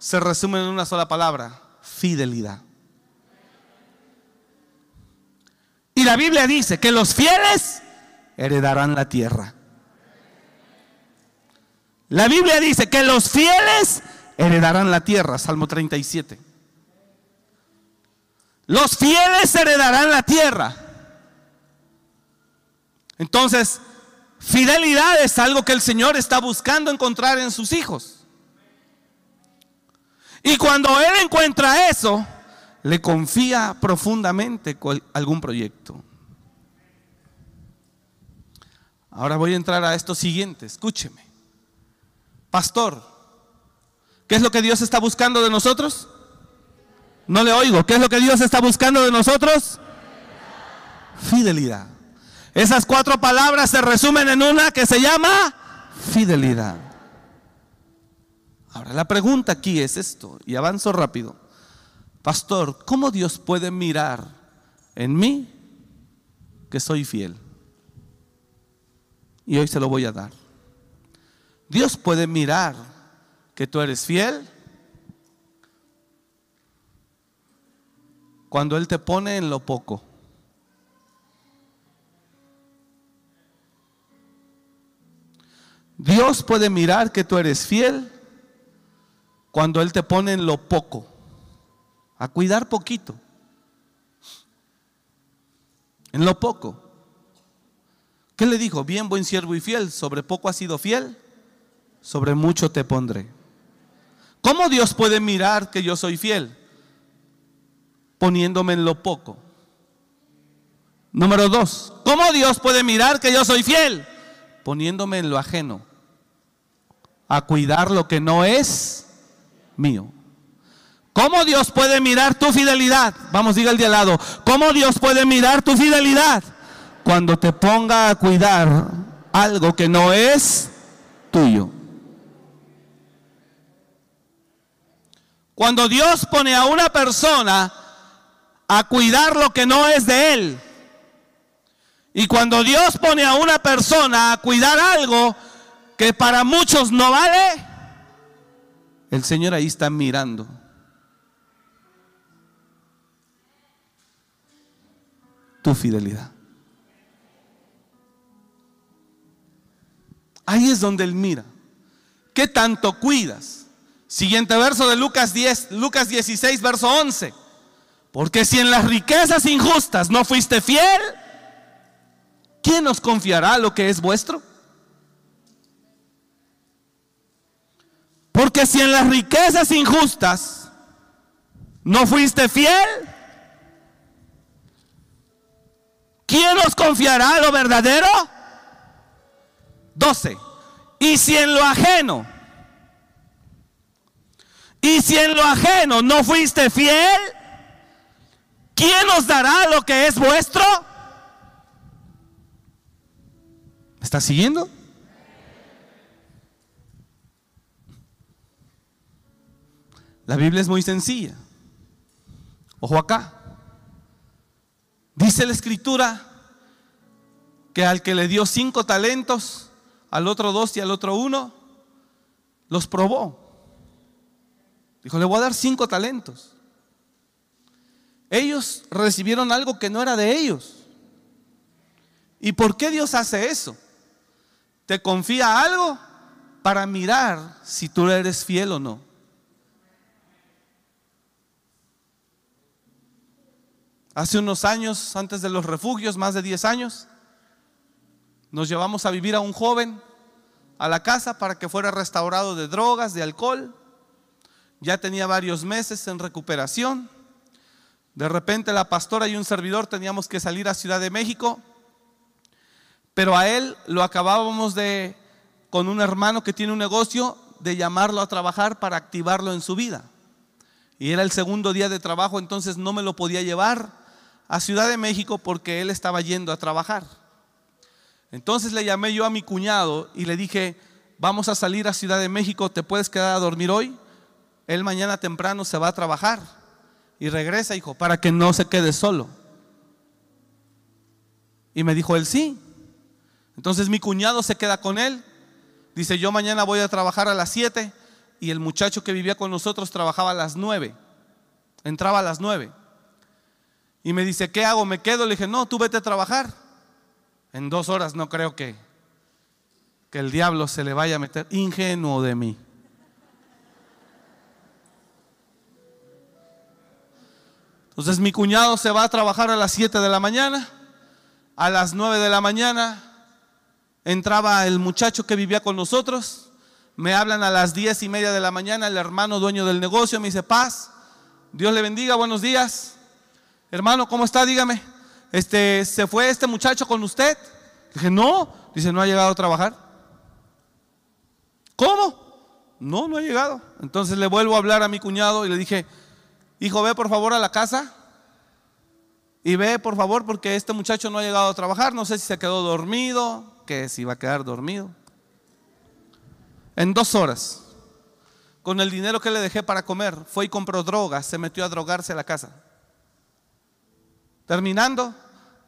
Se resumen en una sola palabra, fidelidad. Y la Biblia dice que los fieles heredarán la tierra. La Biblia dice que los fieles heredarán la tierra, Salmo 37. Los fieles heredarán la tierra. Entonces, fidelidad es algo que el Señor está buscando encontrar en sus hijos. Y cuando Él encuentra eso, le confía profundamente algún proyecto. Ahora voy a entrar a esto siguiente, escúcheme. Pastor, ¿qué es lo que Dios está buscando de nosotros? No le oigo. ¿Qué es lo que Dios está buscando de nosotros? Fidelidad. Esas cuatro palabras se resumen en una que se llama fidelidad. Ahora, la pregunta aquí es esto, y avanzo rápido. Pastor, ¿cómo Dios puede mirar en mí que soy fiel? Y hoy se lo voy a dar. Dios puede mirar que tú eres fiel cuando Él te pone en lo poco. Dios puede mirar que tú eres fiel cuando Él te pone en lo poco a cuidar poquito. En lo poco. ¿Qué le dijo? Bien, buen siervo y fiel, sobre poco has sido fiel, sobre mucho te pondré. ¿Cómo Dios puede mirar que yo soy fiel? Poniéndome en lo poco. Número dos, ¿cómo Dios puede mirar que yo soy fiel? Poniéndome en lo ajeno. A cuidar lo que no es mío. ¿Cómo Dios puede mirar tu fidelidad? Vamos, diga el de al lado. ¿Cómo Dios puede mirar tu fidelidad? Cuando te ponga a cuidar algo que no es tuyo. Cuando Dios pone a una persona a cuidar lo que no es de él. Y cuando Dios pone a una persona a cuidar algo que para muchos no vale, el Señor ahí está mirando. tu fidelidad. Ahí es donde Él mira. ¿Qué tanto cuidas? Siguiente verso de Lucas 10, Lucas 16, verso 11. Porque si en las riquezas injustas no fuiste fiel, ¿quién os confiará lo que es vuestro? Porque si en las riquezas injustas no fuiste fiel, ¿quién os confiará lo verdadero? 12. Y si en lo ajeno, y si en lo ajeno no fuiste fiel, ¿quién os dará lo que es vuestro? ¿Me está siguiendo? La Biblia es muy sencilla. Ojo acá. Dice la escritura que al que le dio cinco talentos, al otro dos y al otro uno, los probó. Dijo, le voy a dar cinco talentos. Ellos recibieron algo que no era de ellos. ¿Y por qué Dios hace eso? Te confía algo para mirar si tú eres fiel o no. Hace unos años, antes de los refugios, más de 10 años, nos llevamos a vivir a un joven a la casa para que fuera restaurado de drogas, de alcohol. Ya tenía varios meses en recuperación. De repente la pastora y un servidor teníamos que salir a Ciudad de México, pero a él lo acabábamos de, con un hermano que tiene un negocio, de llamarlo a trabajar para activarlo en su vida. Y era el segundo día de trabajo, entonces no me lo podía llevar a Ciudad de México porque él estaba yendo a trabajar. Entonces le llamé yo a mi cuñado y le dije, vamos a salir a Ciudad de México, ¿te puedes quedar a dormir hoy? Él mañana temprano se va a trabajar y regresa, hijo, para que no se quede solo. Y me dijo él, sí. Entonces mi cuñado se queda con él. Dice, yo mañana voy a trabajar a las 7 y el muchacho que vivía con nosotros trabajaba a las 9. Entraba a las 9. Y me dice, ¿qué hago? ¿Me quedo? Le dije, no, tú vete a trabajar. En dos horas no creo que, que el diablo se le vaya a meter. Ingenuo de mí. Entonces mi cuñado se va a trabajar a las 7 de la mañana. A las 9 de la mañana entraba el muchacho que vivía con nosotros. Me hablan a las 10 y media de la mañana el hermano dueño del negocio. Me dice, paz, Dios le bendiga, buenos días. Hermano, ¿cómo está? Dígame. Este, ¿Se fue este muchacho con usted? Dije, no. Dice, no ha llegado a trabajar. ¿Cómo? No, no ha llegado. Entonces le vuelvo a hablar a mi cuñado y le dije, hijo, ve por favor a la casa y ve por favor porque este muchacho no ha llegado a trabajar. No sé si se quedó dormido, que si va a quedar dormido. En dos horas, con el dinero que le dejé para comer, fue y compró drogas, se metió a drogarse a la casa. Terminando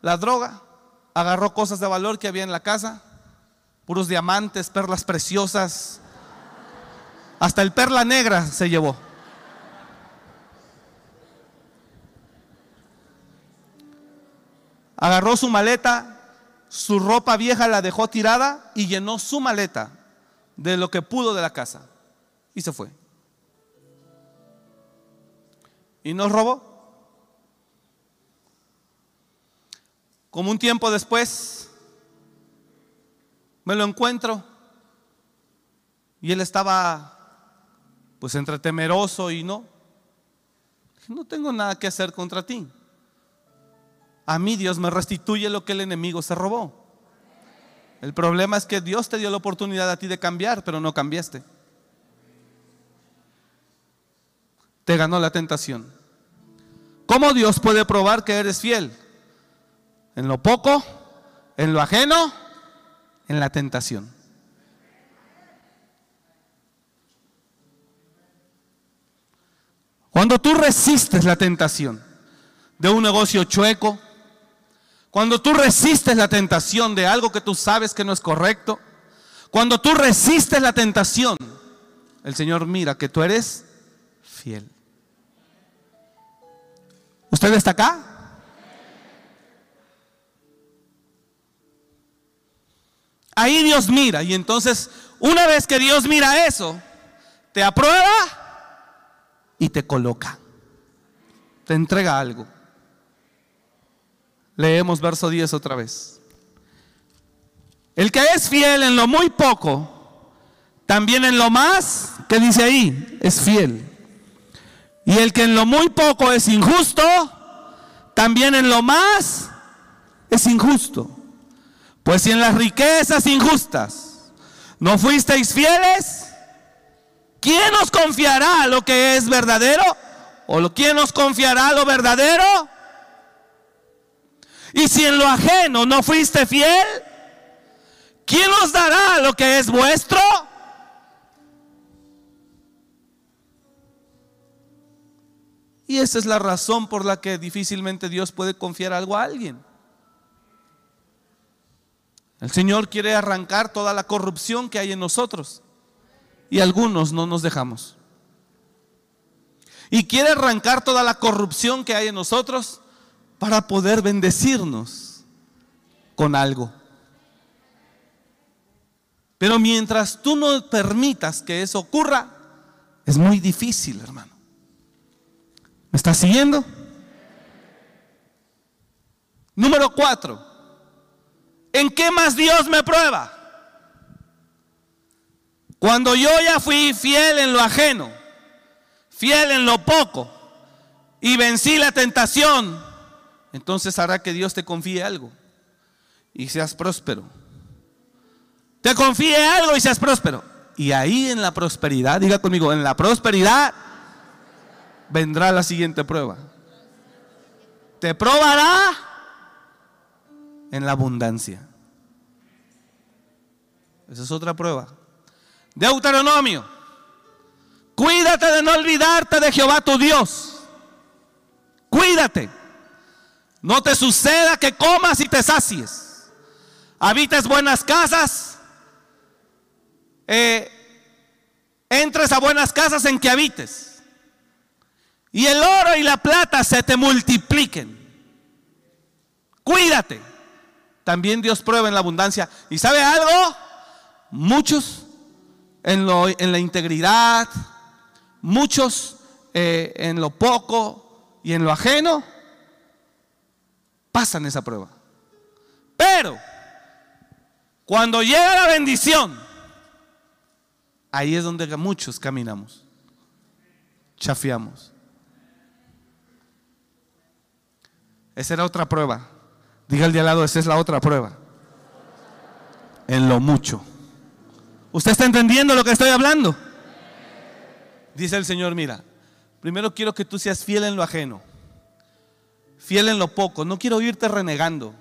la droga, agarró cosas de valor que había en la casa, puros diamantes, perlas preciosas, hasta el perla negra se llevó. Agarró su maleta, su ropa vieja la dejó tirada y llenó su maleta de lo que pudo de la casa. Y se fue. Y nos robó. Como un tiempo después, me lo encuentro y él estaba pues entre temeroso y no. No tengo nada que hacer contra ti. A mí Dios me restituye lo que el enemigo se robó. El problema es que Dios te dio la oportunidad a ti de cambiar, pero no cambiaste. Te ganó la tentación. ¿Cómo Dios puede probar que eres fiel? En lo poco, en lo ajeno, en la tentación. Cuando tú resistes la tentación de un negocio chueco, cuando tú resistes la tentación de algo que tú sabes que no es correcto, cuando tú resistes la tentación, el Señor mira que tú eres fiel. ¿Usted está acá? Ahí Dios mira y entonces una vez que Dios mira eso, te aprueba y te coloca. Te entrega algo. Leemos verso 10 otra vez. El que es fiel en lo muy poco, también en lo más ¿qué dice ahí? Es fiel. Y el que en lo muy poco es injusto, también en lo más es injusto. Pues si en las riquezas injustas no fuisteis fieles, ¿quién os confiará lo que es verdadero? ¿O quién os confiará lo verdadero? Y si en lo ajeno no fuiste fiel, ¿quién os dará lo que es vuestro? Y esa es la razón por la que difícilmente Dios puede confiar algo a alguien. El Señor quiere arrancar toda la corrupción que hay en nosotros. Y algunos no nos dejamos. Y quiere arrancar toda la corrupción que hay en nosotros para poder bendecirnos con algo. Pero mientras tú no permitas que eso ocurra, es muy difícil, hermano. ¿Me estás siguiendo? Número cuatro. ¿En qué más Dios me prueba? Cuando yo ya fui fiel en lo ajeno, fiel en lo poco, y vencí la tentación, entonces hará que Dios te confíe algo y seas próspero. Te confíe algo y seas próspero. Y ahí en la prosperidad, diga conmigo, en la prosperidad vendrá la siguiente prueba. Te probará en la abundancia. Esa es otra prueba. Deuteronomio. Cuídate de no olvidarte de Jehová tu Dios. Cuídate. No te suceda que comas y te sacies. Habites buenas casas. Eh, entres a buenas casas en que habites. Y el oro y la plata se te multipliquen. Cuídate. También Dios prueba en la abundancia. ¿Y sabe algo? Muchos en, en la integridad, muchos eh, en lo poco y en lo ajeno, pasan esa prueba. Pero cuando llega la bendición, ahí es donde muchos caminamos, chafiamos. Esa era otra prueba. Diga el de al lado, esa es la otra prueba. En lo mucho. ¿Usted está entendiendo lo que estoy hablando? Dice el Señor, mira, primero quiero que tú seas fiel en lo ajeno fiel en lo poco. No quiero oírte renegando.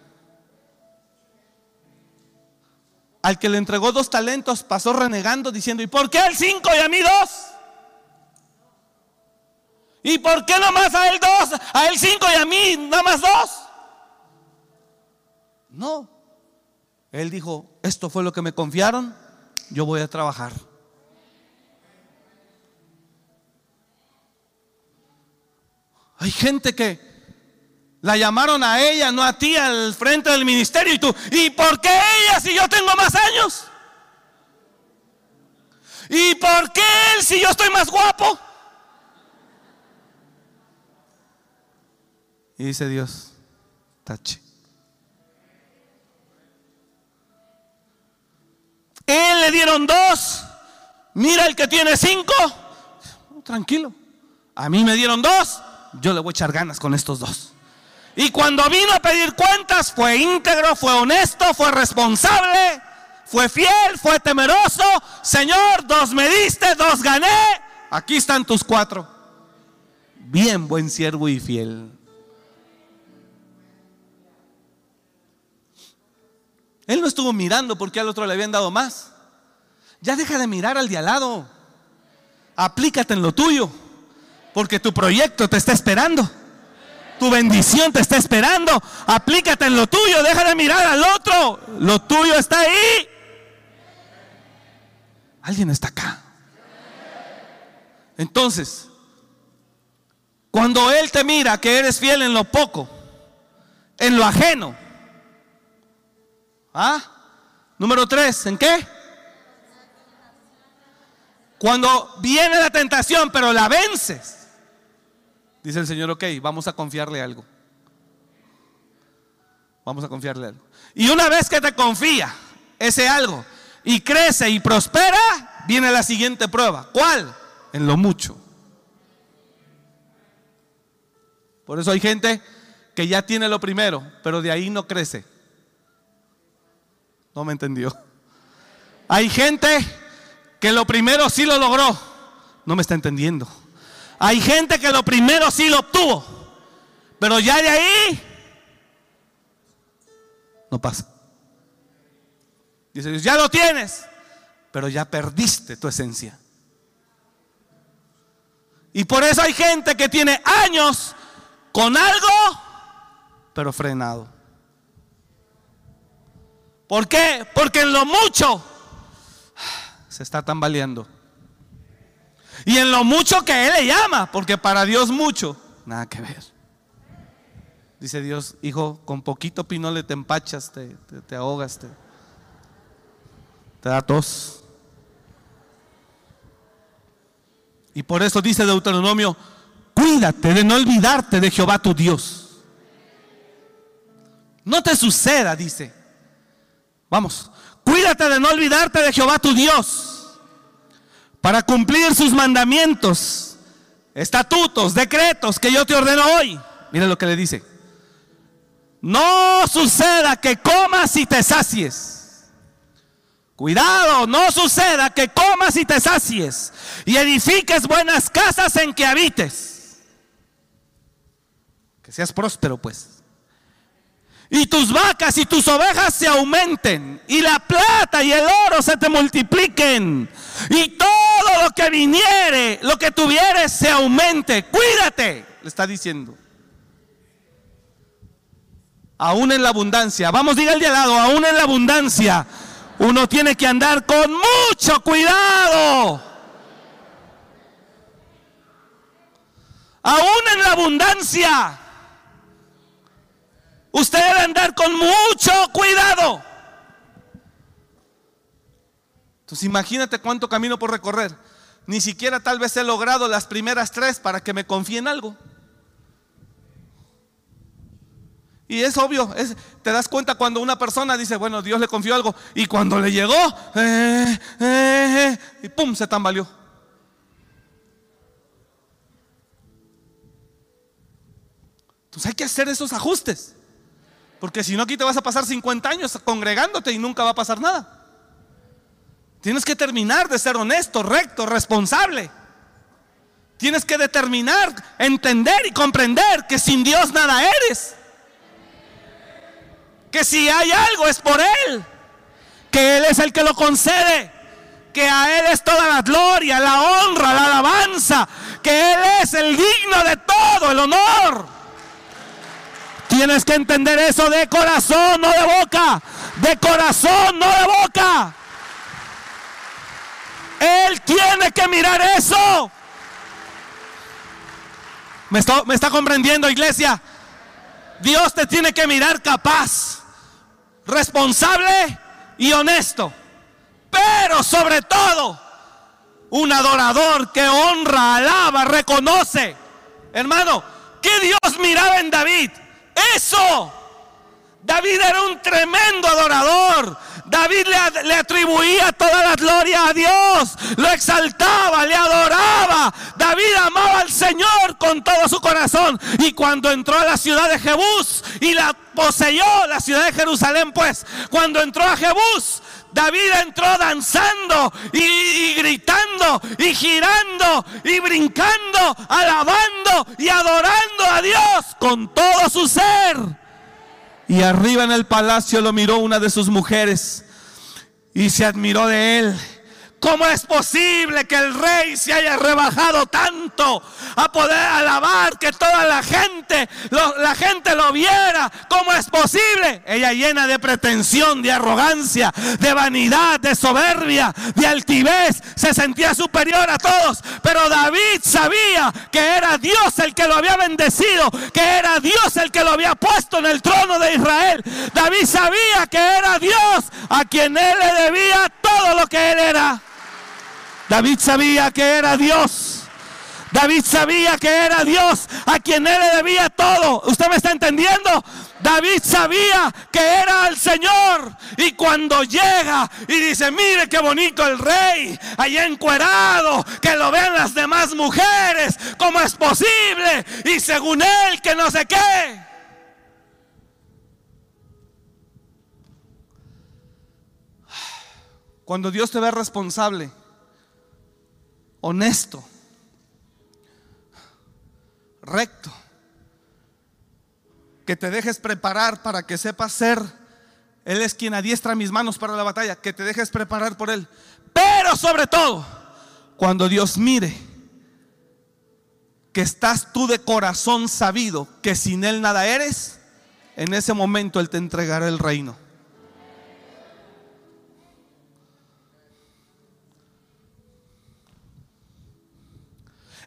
Al que le entregó dos talentos pasó renegando diciendo, ¿y por qué el cinco y a mí dos? ¿Y por qué nomás a él dos, a él cinco y a mí nada más dos? No. Él dijo, esto fue lo que me confiaron, yo voy a trabajar. Hay gente que la llamaron a ella, no a ti, al frente del ministerio. Y tú, ¿y por qué ella si yo tengo más años? ¿Y por qué él si yo estoy más guapo? Y dice Dios, tache. Él le dieron dos. Mira el que tiene cinco. Tranquilo. A mí me dieron dos. Yo le voy a echar ganas con estos dos. Y cuando vino a pedir cuentas, fue íntegro, fue honesto, fue responsable, fue fiel, fue temeroso. Señor, dos me diste, dos gané. Aquí están tus cuatro. Bien, buen siervo y fiel. Él no estuvo mirando porque al otro le habían dado más. Ya deja de mirar al de al lado. Aplícate en lo tuyo, porque tu proyecto te está esperando. Tu bendición te está esperando. Aplícate en lo tuyo. Deja de mirar al otro. Lo tuyo está ahí. Alguien está acá. Entonces, cuando Él te mira que eres fiel en lo poco, en lo ajeno. ¿Ah? Número tres, ¿en qué? Cuando viene la tentación, pero la vences. Dice el Señor, ok, vamos a confiarle algo. Vamos a confiarle algo. Y una vez que te confía ese algo y crece y prospera, viene la siguiente prueba. ¿Cuál? En lo mucho. Por eso hay gente que ya tiene lo primero, pero de ahí no crece. No me entendió. Hay gente que lo primero sí lo logró. No me está entendiendo. Hay gente que lo primero sí lo obtuvo. Pero ya de ahí no pasa. Dice Dios, ya lo tienes, pero ya perdiste tu esencia. Y por eso hay gente que tiene años con algo, pero frenado. ¿Por qué? Porque en lo mucho se está tambaleando. Y en lo mucho que Él le llama, porque para Dios mucho, nada que ver. Dice Dios, hijo, con poquito pinole te empachas, te, te, ahogas, te, te da tos. Y por eso dice Deuteronomio, cuídate de no olvidarte de Jehová tu Dios. No te suceda, dice. Vamos, cuídate de no olvidarte de Jehová tu Dios para cumplir sus mandamientos, estatutos, decretos que yo te ordeno hoy. Mira lo que le dice. No suceda que comas y te sacies. Cuidado, no suceda que comas y te sacies y edifiques buenas casas en que habites. Que seas próspero, pues. Y tus vacas y tus ovejas se aumenten y la plata y el oro se te multipliquen y todo lo que viniere, lo que tuvieres se aumente. Cuídate, le está diciendo aún en la abundancia, vamos, diga el de al lado, aún en la abundancia, uno tiene que andar con mucho cuidado. Aún en la abundancia, usted debe andar con mucho cuidado. Entonces imagínate cuánto camino por recorrer. Ni siquiera tal vez he logrado las primeras tres para que me confíen algo. Y es obvio, te das cuenta cuando una persona dice, bueno, Dios le confió algo, y cuando le llegó, eh, eh, eh, y pum, se tambaleó. Entonces hay que hacer esos ajustes, porque si no aquí te vas a pasar 50 años congregándote y nunca va a pasar nada. Tienes que terminar de ser honesto, recto, responsable. Tienes que determinar, entender y comprender que sin Dios nada eres que si hay algo es por Él, que Él es el que lo concede, que a Él es toda la gloria, la honra, la alabanza, que Él es el digno de todo el honor. Tienes que entender eso de corazón, no de boca, de corazón, no de boca. Él tiene que mirar eso. ¿Me está, comprendiendo, iglesia? Dios te tiene que mirar capaz responsable y honesto. Pero sobre todo, un adorador que honra, alaba, reconoce. Hermano, ¿qué Dios miraba en David? Eso. David era un tremendo adorador. David le, atribuía toda la gloria a Dios, lo exaltaba, le adoraba. David amaba al Señor con todo su corazón. Y cuando entró a la ciudad de Jebús y la poseyó, la ciudad de Jerusalén, pues, cuando entró a Jebús, David entró danzando y, gritando y girando y brincando, alabando y adorando a Dios con todo su ser. Y arriba en el palacio lo miró una de sus mujeres y se admiró de él ¿Cómo es posible que el rey se haya rebajado tanto a poder alabar que toda la gente, la gente lo viera? ¿Cómo es posible? Ella llena de pretensión, de arrogancia, de vanidad, de soberbia, de altivez, se sentía superior a todos. Pero David sabía que era Dios el que lo había bendecido, que era Dios el que lo había puesto en el trono de Israel. David sabía que era Dios a quien él le debía todo lo que él era. David sabía que era Dios. David sabía que era Dios a quien él le debía todo. ¿Usted me está entendiendo? David sabía que era el Señor. Y cuando llega y dice, mire qué bonito el rey, allá encuerado, que lo vean las demás mujeres, ¿cómo es posible? Y según él, que no sé qué. Cuando Dios te ve responsable, honesto, recto, que te dejes preparar para que sepas ser, Él es quien adiestra mis manos para la batalla, que te dejes preparar por Él. Pero sobre todo, cuando Dios mire que estás tú de corazón sabido que sin Él nada eres, en ese momento Él te entregará el reino.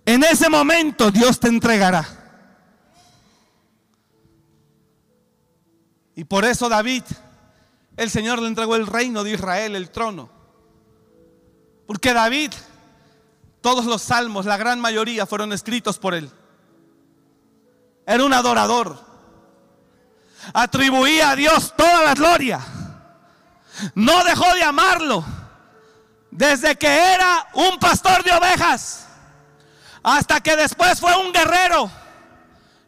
En ese momento Dios te entregará. Y por eso David, el Señor le entregó el reino de Israel, el trono. Porque David, todos los salmos, la gran mayoría fueron escritos por él. Era un adorador. Atribuía a Dios toda la gloria. No dejó de amarlo desde que era un pastor de ovejas hasta que después fue un guerrero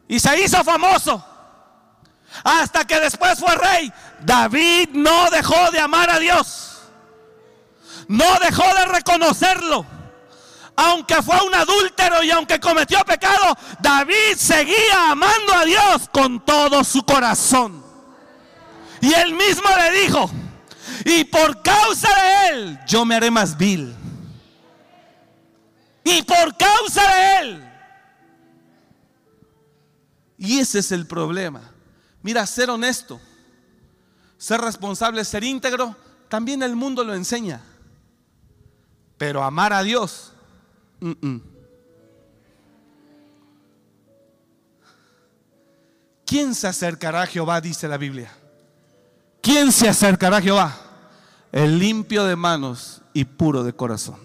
y se hizo famoso. Hasta que después fue rey. David no dejó de amar a Dios. No dejó de reconocerlo. Aunque fue un adúltero y aunque cometió pecado, David seguía amando a Dios con todo su corazón. Y él mismo le dijo, y por causa de él, yo me haré más vil y por causa de Él. Y ese es el problema. Mira, ser honesto, ser responsable, ser íntegro, también el mundo lo enseña. Pero amar a Dios, ¿quién se acercará a Jehová? Dice la Biblia. ¿Quién se acercará a Jehová? El limpio de manos y puro de corazón.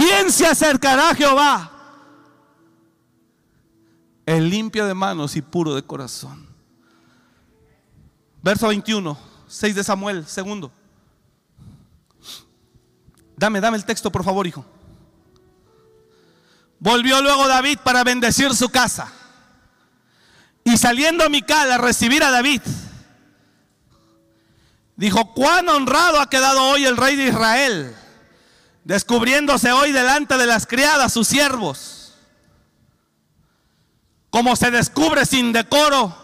¿Quién se acercará a Jehová? El limpio de manos y puro de corazón. Verso 21, 6 de Samuel, segundo. Dame, dame el texto, por favor, hijo. Volvió luego David para bendecir su casa. Y saliendo Mical a recibir a David, dijo, cuán honrado ha quedado hoy el rey de Israel descubriéndose hoy delante de las criadas, sus siervos, como se descubre sin decoro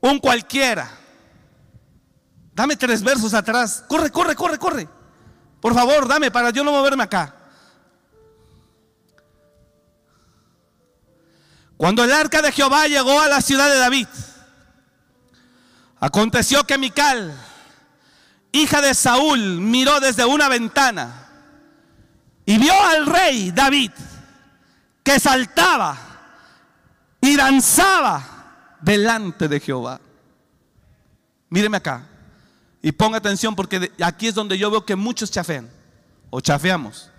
un cualquiera. Dame tres versos atrás. Corre, corre, corre, corre. Por favor, dame para yo no moverme acá. Cuando el arca de Jehová llegó a la ciudad de David, aconteció que Mical, hija de Saúl, miró desde una ventana y vio al rey David que saltaba y danzaba delante de Jehová. Míreme acá y ponga atención porque aquí es donde yo veo que muchos chafean o chafeamos.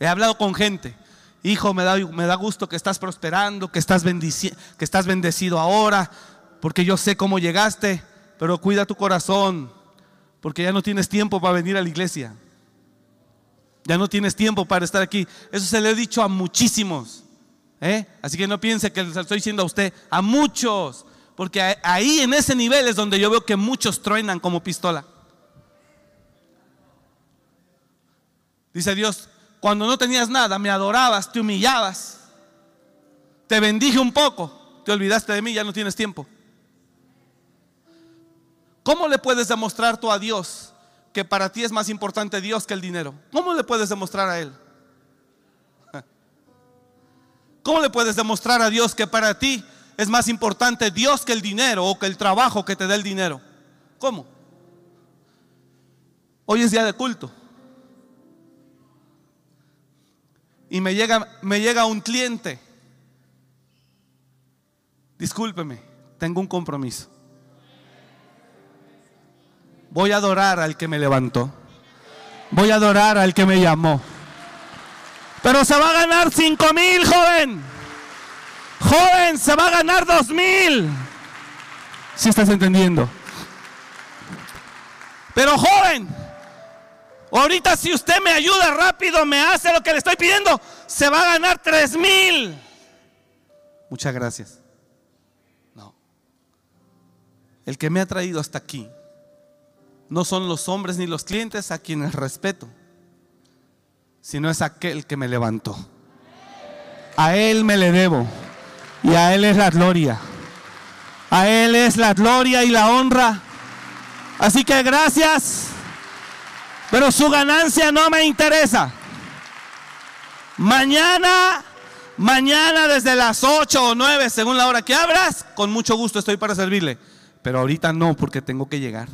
He hablado con gente. Hijo, me da, me da gusto que estás prosperando, que estás, que estás bendecido ahora, porque yo sé cómo llegaste, pero cuida tu corazón, porque ya no tienes tiempo para venir a la iglesia. Ya no tienes tiempo para estar aquí. Eso se le he dicho a muchísimos. ¿eh? Así que no piense que lo estoy diciendo a usted, a muchos. Porque ahí en ese nivel es donde yo veo que muchos truenan como pistola. Dice Dios, cuando no tenías nada, me adorabas, te humillabas, te bendije un poco, te olvidaste de mí, ya no tienes tiempo. ¿Cómo le puedes demostrar tú a Dios que para ti es más importante Dios que el dinero? ¿Cómo le puedes demostrar a Él? ¿Cómo le puedes demostrar a Dios que para ti es más importante Dios que el dinero o que el trabajo que te da el dinero? ¿Cómo? Hoy es día de culto. Y me llega, me llega un cliente. Discúlpeme, tengo un compromiso. Voy a adorar al que me levantó. Voy a adorar al que me llamó. Pero se va a ganar cinco mil, joven. Joven, se va a ganar dos mil. Si estás entendiendo. Pero joven, ahorita si usted me ayuda rápido, me hace lo que le estoy pidiendo, se va a ganar tres mil. Muchas gracias. No. El que me ha traído hasta aquí no son los hombres ni los clientes a quienes respeto, sino es aquel que me levantó. A Él me le debo y a Él es la gloria. A Él es la gloria y la honra. Así que gracias, pero su ganancia no me interesa. Mañana, mañana desde las 8 o 9, según la hora que abras, con mucho gusto estoy para servirle. Pero ahorita no, porque tengo que llegar.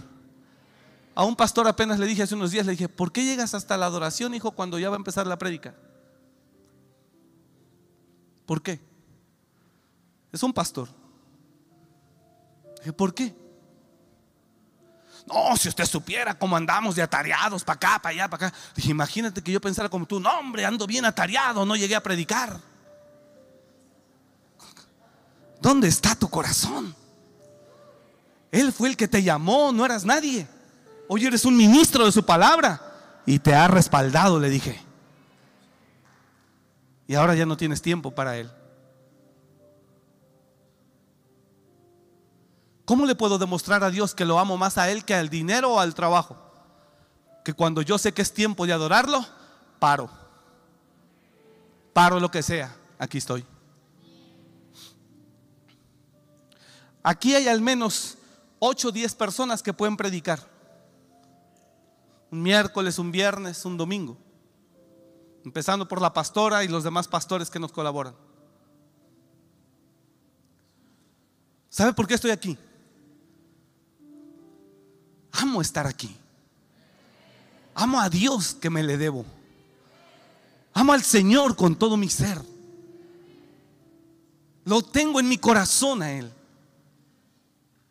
A un pastor apenas le dije hace unos días, le dije, ¿por qué llegas hasta la adoración, hijo, cuando ya va a empezar la prédica? ¿Por qué? Es un pastor. Dije, ¿por qué? No, si usted supiera cómo andamos de atareados para acá, para allá, para acá. Dije, imagínate que yo pensara como tú, no, hombre, ando bien atareado, no llegué a predicar. ¿Dónde está tu corazón? Él fue el que te llamó, no eras nadie. Hoy eres un ministro de su palabra y te ha respaldado, le dije. Y ahora ya no tienes tiempo para él. ¿Cómo le puedo demostrar a Dios que lo amo más a Él que al dinero o al trabajo? Que cuando yo sé que es tiempo de adorarlo, paro. Paro lo que sea. Aquí estoy. Aquí hay al menos 8 o 10 personas que pueden predicar. Un miércoles, un viernes, un domingo. Empezando por la pastora y los demás pastores que nos colaboran. ¿Sabe por qué estoy aquí? Amo estar aquí. Amo a Dios que me le debo. Amo al Señor con todo mi ser. Lo tengo en mi corazón a Él.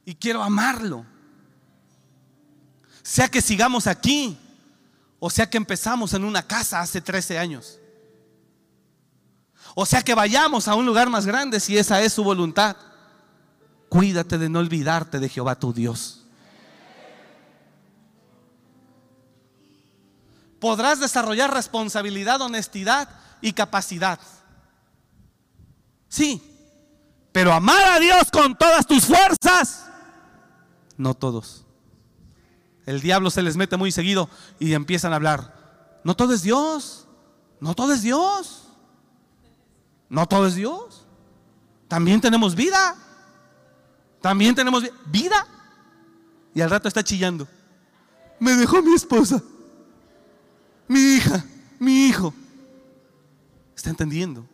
Y quiero amarlo. Sea que sigamos aquí o sea que empezamos en una casa hace 13 años. O sea que vayamos a un lugar más grande si esa es su voluntad. Cuídate de no olvidarte de Jehová tu Dios. podrás desarrollar responsabilidad, honestidad y capacidad. Sí, pero amar a Dios con todas tus fuerzas, no todos. El diablo se les mete muy seguido y empiezan a hablar, no todo es Dios, no todo es Dios, no todo es Dios. También tenemos vida, también tenemos vida. Y al rato está chillando, me dejó mi esposa mi hija, mi hijo. ¿Está entendiendo?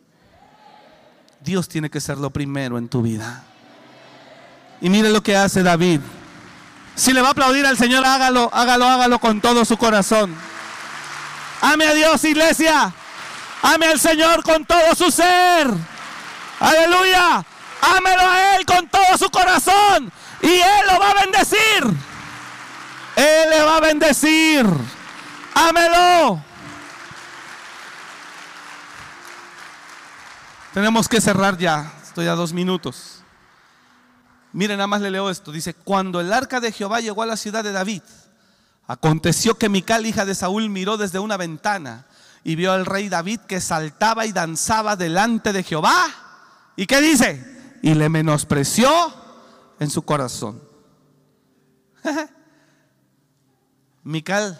Dios tiene que ser lo primero en tu vida. Y mire lo que hace David. Si le va a aplaudir al Señor, hágalo, hágalo, hágalo con todo su corazón. Ame a Dios, iglesia. Ame al Señor con todo su ser. Aleluya. Ámelo a Él con todo su corazón. Y Él lo va a bendecir. Él le va a bendecir. Ámelo. Tenemos que cerrar ya. Estoy a dos minutos. Miren, nada más le leo esto. Dice, cuando el arca de Jehová llegó a la ciudad de David, aconteció que Mical, hija de Saúl, miró desde una ventana y vio al rey David que saltaba y danzaba delante de Jehová. ¿Y qué dice? Y le menospreció en su corazón. Mical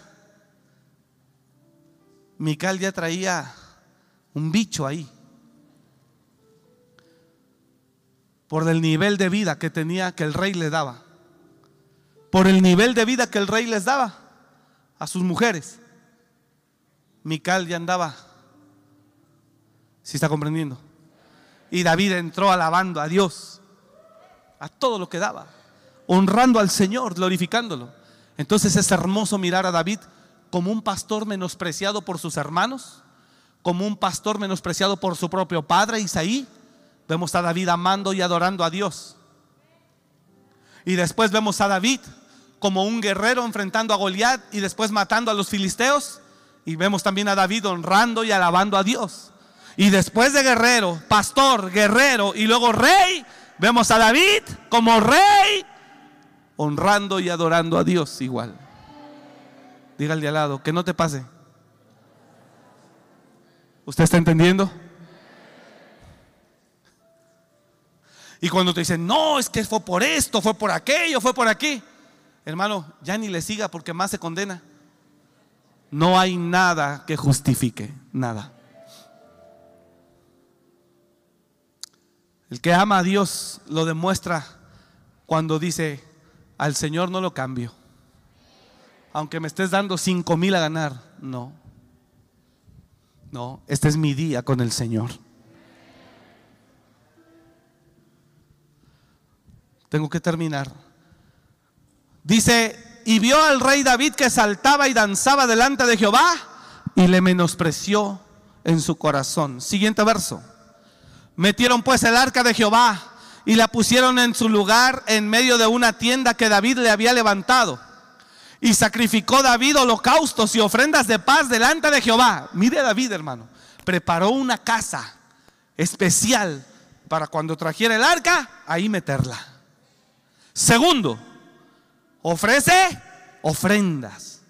Mical ya traía un bicho ahí. Por el nivel de vida que tenía, que el rey le daba. Por el nivel de vida que el rey les daba a sus mujeres. Mical ya andaba. Si está comprendiendo? Y David entró alabando a Dios, a todo lo que daba, honrando al Señor, glorificándolo. Entonces es hermoso mirar a David como un pastor menospreciado por sus hermanos, como un pastor menospreciado por su propio padre Isaí. Vemos a David amando y adorando a Dios. Y después vemos a David como un guerrero enfrentando a Goliat y después matando a los filisteos. Y vemos también a David honrando y alabando a Dios. Y después de guerrero, pastor, guerrero y luego rey, vemos a David como rey, honrando y adorando a Dios igual. Dígale al lado, que no te pase. ¿Usted está entendiendo? Y cuando te dicen, no, es que fue por esto, fue por aquello, fue por aquí. Hermano, ya ni le siga porque más se condena. No hay nada que justifique, nada. El que ama a Dios lo demuestra cuando dice, al Señor no lo cambio. Aunque me estés dando cinco mil a ganar, no. No, este es mi día con el Señor. Tengo que terminar. Dice, y vio al rey David que saltaba y danzaba delante de Jehová y le menospreció en su corazón. Siguiente verso. Metieron pues el arca de Jehová y la pusieron en su lugar en medio de una tienda que David le había levantado. Y sacrificó David holocaustos y ofrendas de paz delante de Jehová. Mire David, hermano. Preparó una casa especial para cuando trajera el arca, ahí meterla. Segundo, ofrece ofrendas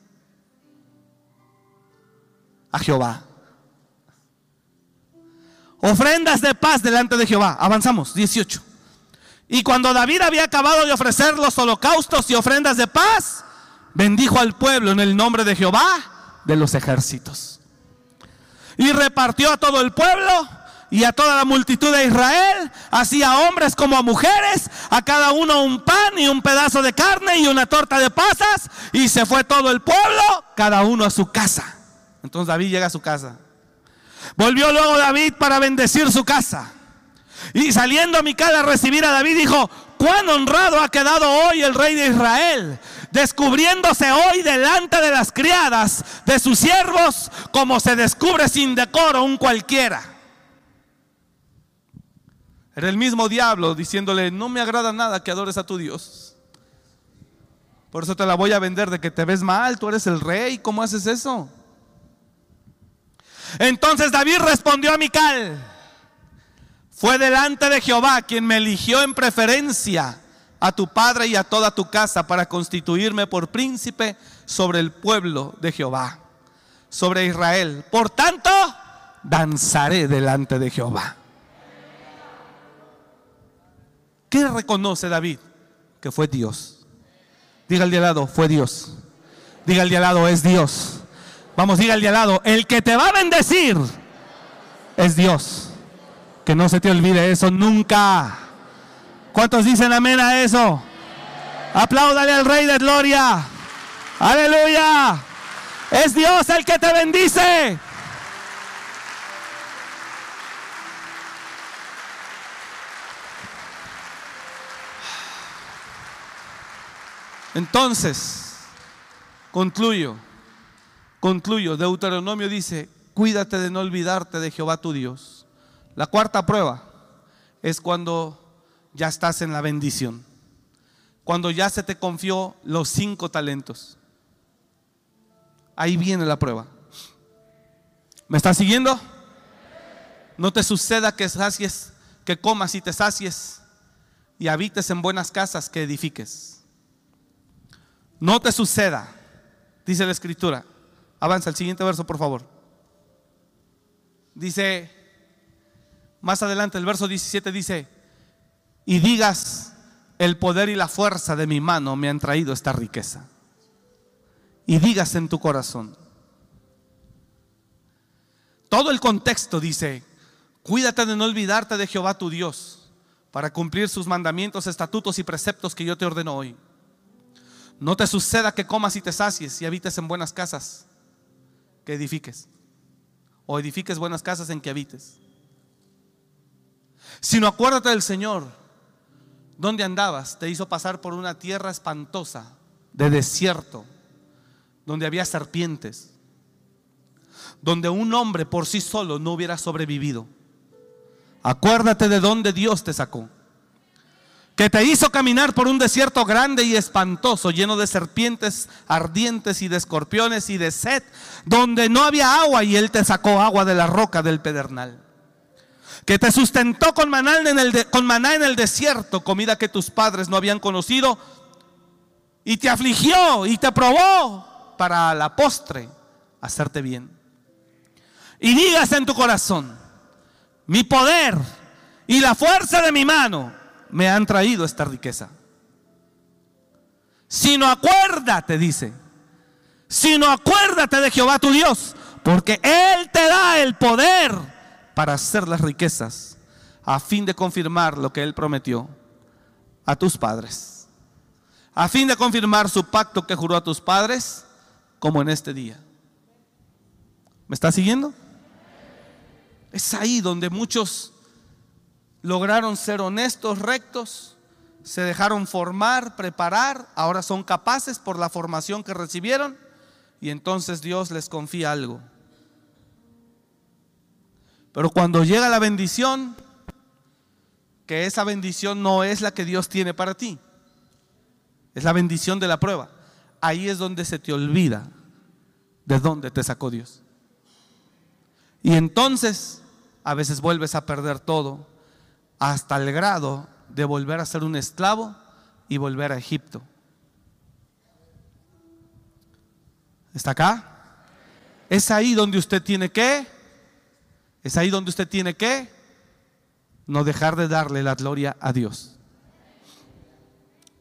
a Jehová. Ofrendas de paz delante de Jehová. Avanzamos, 18. Y cuando David había acabado de ofrecer los holocaustos y ofrendas de paz, bendijo al pueblo en el nombre de Jehová de los ejércitos. Y repartió a todo el pueblo y a toda la multitud de Israel, así a hombres como a mujeres, a cada uno un pan y un pedazo de carne y una torta de pasas, y se fue todo el pueblo, cada uno a su casa. Entonces David llega a su casa. Volvió luego David para bendecir su casa. Y saliendo Mical a recibir a David, dijo, cuán honrado ha quedado hoy el rey de Israel, descubriéndose hoy delante de las criadas de sus siervos, como se descubre sin decoro un cualquiera. Era el mismo diablo diciéndole, no me agrada nada que adores a tu Dios. Por eso te la voy a vender de que te ves mal, tú eres el rey, ¿cómo haces eso? Entonces David respondió a Mical, fue delante de Jehová quien me eligió en preferencia a tu padre y a toda tu casa para constituirme por príncipe sobre el pueblo de Jehová, sobre Israel. Por tanto, danzaré delante de Jehová. ¿Qué reconoce David? Que fue Dios. Diga al de al lado, fue Dios. Diga al de al lado, es Dios. Vamos, diga al de al lado, el que te va a bendecir es Dios. Que no se te olvide eso nunca. ¿Cuántos dicen amén a eso? Apláudale al Rey de Gloria. Aleluya. Es Dios el que te bendice. Entonces, concluyo, concluyo. Deuteronomio dice, cuídate de no olvidarte de Jehová tu Dios. La cuarta prueba es cuando ya estás en la bendición, cuando ya se te confió los cinco talentos. Ahí viene la prueba. ¿Me estás siguiendo? No te suceda que sacies, que comas y te sacies y habites en buenas casas que edifiques. No te suceda, dice la escritura. Avanza el siguiente verso, por favor. Dice, más adelante el verso 17 dice, y digas, el poder y la fuerza de mi mano me han traído esta riqueza. Y digas en tu corazón. Todo el contexto dice, cuídate de no olvidarte de Jehová tu Dios para cumplir sus mandamientos, estatutos y preceptos que yo te ordeno hoy. No te suceda que comas y te sacies y habites en buenas casas que edifiques. O edifiques buenas casas en que habites. Sino acuérdate del Señor. ¿Dónde andabas? Te hizo pasar por una tierra espantosa, de desierto, donde había serpientes, donde un hombre por sí solo no hubiera sobrevivido. Acuérdate de dónde Dios te sacó que te hizo caminar por un desierto grande y espantoso, lleno de serpientes ardientes y de escorpiones y de sed, donde no había agua y Él te sacó agua de la roca del pedernal. Que te sustentó con maná en el, con maná en el desierto, comida que tus padres no habían conocido, y te afligió y te probó para la postre hacerte bien. Y digas en tu corazón, mi poder y la fuerza de mi mano me han traído esta riqueza. Sino acuérdate, dice, sino acuérdate de Jehová tu Dios, porque Él te da el poder para hacer las riquezas, a fin de confirmar lo que Él prometió a tus padres, a fin de confirmar su pacto que juró a tus padres, como en este día. ¿Me está siguiendo? Es ahí donde muchos lograron ser honestos, rectos, se dejaron formar, preparar, ahora son capaces por la formación que recibieron y entonces Dios les confía algo. Pero cuando llega la bendición, que esa bendición no es la que Dios tiene para ti, es la bendición de la prueba, ahí es donde se te olvida de dónde te sacó Dios. Y entonces a veces vuelves a perder todo hasta el grado de volver a ser un esclavo y volver a Egipto. ¿Está acá? Es ahí donde usted tiene que, es ahí donde usted tiene que no dejar de darle la gloria a Dios.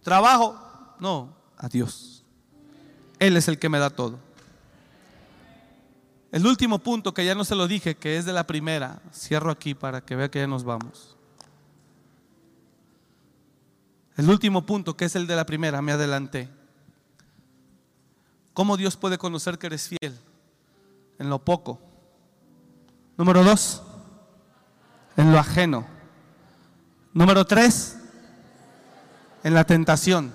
Trabajo, no, a Dios. Él es el que me da todo. El último punto que ya no se lo dije, que es de la primera, cierro aquí para que vea que ya nos vamos. El último punto, que es el de la primera, me adelanté. ¿Cómo Dios puede conocer que eres fiel? En lo poco. Número dos, en lo ajeno. Número tres, en la tentación.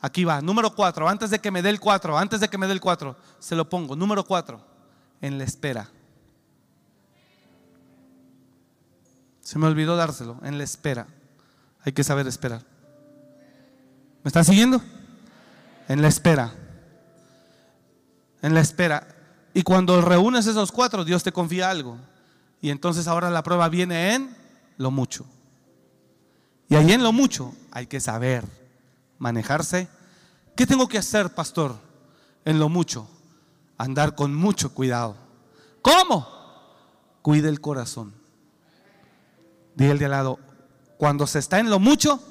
Aquí va. Número cuatro, antes de que me dé el cuatro, antes de que me dé el cuatro, se lo pongo. Número cuatro, en la espera. Se me olvidó dárselo, en la espera. Hay que saber esperar. ¿Me está siguiendo? En la espera. En la espera. Y cuando reúnes esos cuatro, Dios te confía algo. Y entonces ahora la prueba viene en lo mucho. Y ahí en lo mucho hay que saber manejarse. ¿Qué tengo que hacer, pastor? En lo mucho. Andar con mucho cuidado. ¿Cómo? Cuide el corazón. Dile el de al lado, cuando se está en lo mucho,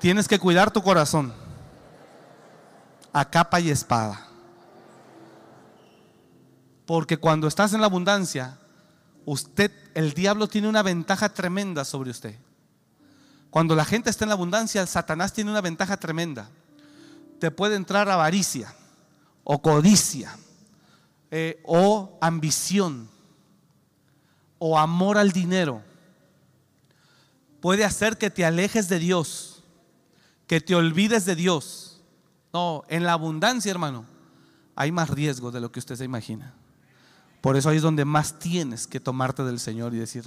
Tienes que cuidar tu corazón a capa y espada. Porque cuando estás en la abundancia, usted, el diablo tiene una ventaja tremenda sobre usted. Cuando la gente está en la abundancia, Satanás tiene una ventaja tremenda. Te puede entrar avaricia o codicia eh, o ambición o amor al dinero. Puede hacer que te alejes de Dios que te olvides de Dios. No, en la abundancia, hermano, hay más riesgo de lo que usted se imagina. Por eso ahí es donde más tienes que tomarte del Señor y decir,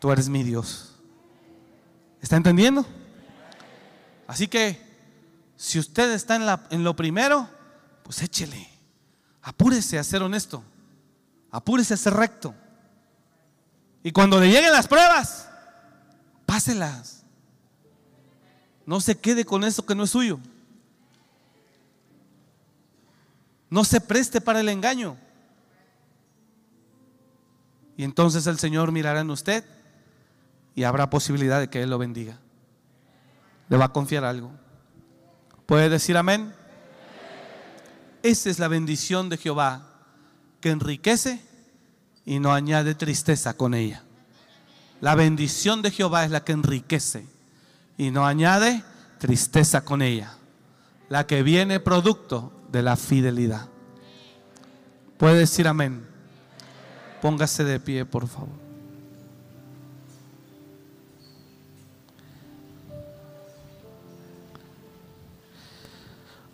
tú eres mi Dios. ¿Está entendiendo? Así que, si usted está en, en lo primero, pues échele. Apúrese a ser honesto. Apúrese a ser recto. Y cuando le lleguen las pruebas, páselas. No se quede con eso que no es suyo. No se preste para el engaño. Y entonces el Señor mirará en usted y habrá posibilidad de que Él lo bendiga. Le va a confiar algo. ¿Puede decir amén? Esa es la bendición de Jehová que enriquece y no añade tristeza con ella. La bendición de Jehová es la que enriquece y no añade tristeza con ella, la que viene producto de la fidelidad. Puede decir amén. Póngase de pie, por favor.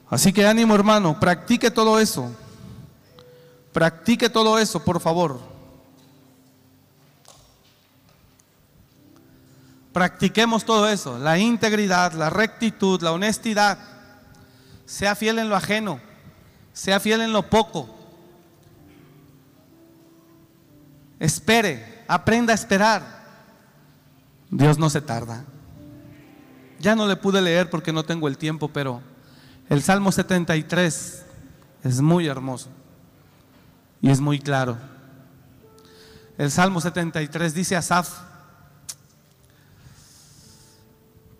Así que ánimo hermano, practique todo eso. Practique todo eso, por favor. Practiquemos todo eso, la integridad, la rectitud, la honestidad. Sea fiel en lo ajeno, sea fiel en lo poco. Espere, aprenda a esperar. Dios no se tarda. Ya no le pude leer porque no tengo el tiempo, pero el Salmo 73 es muy hermoso y es muy claro. El Salmo 73 dice Asaf,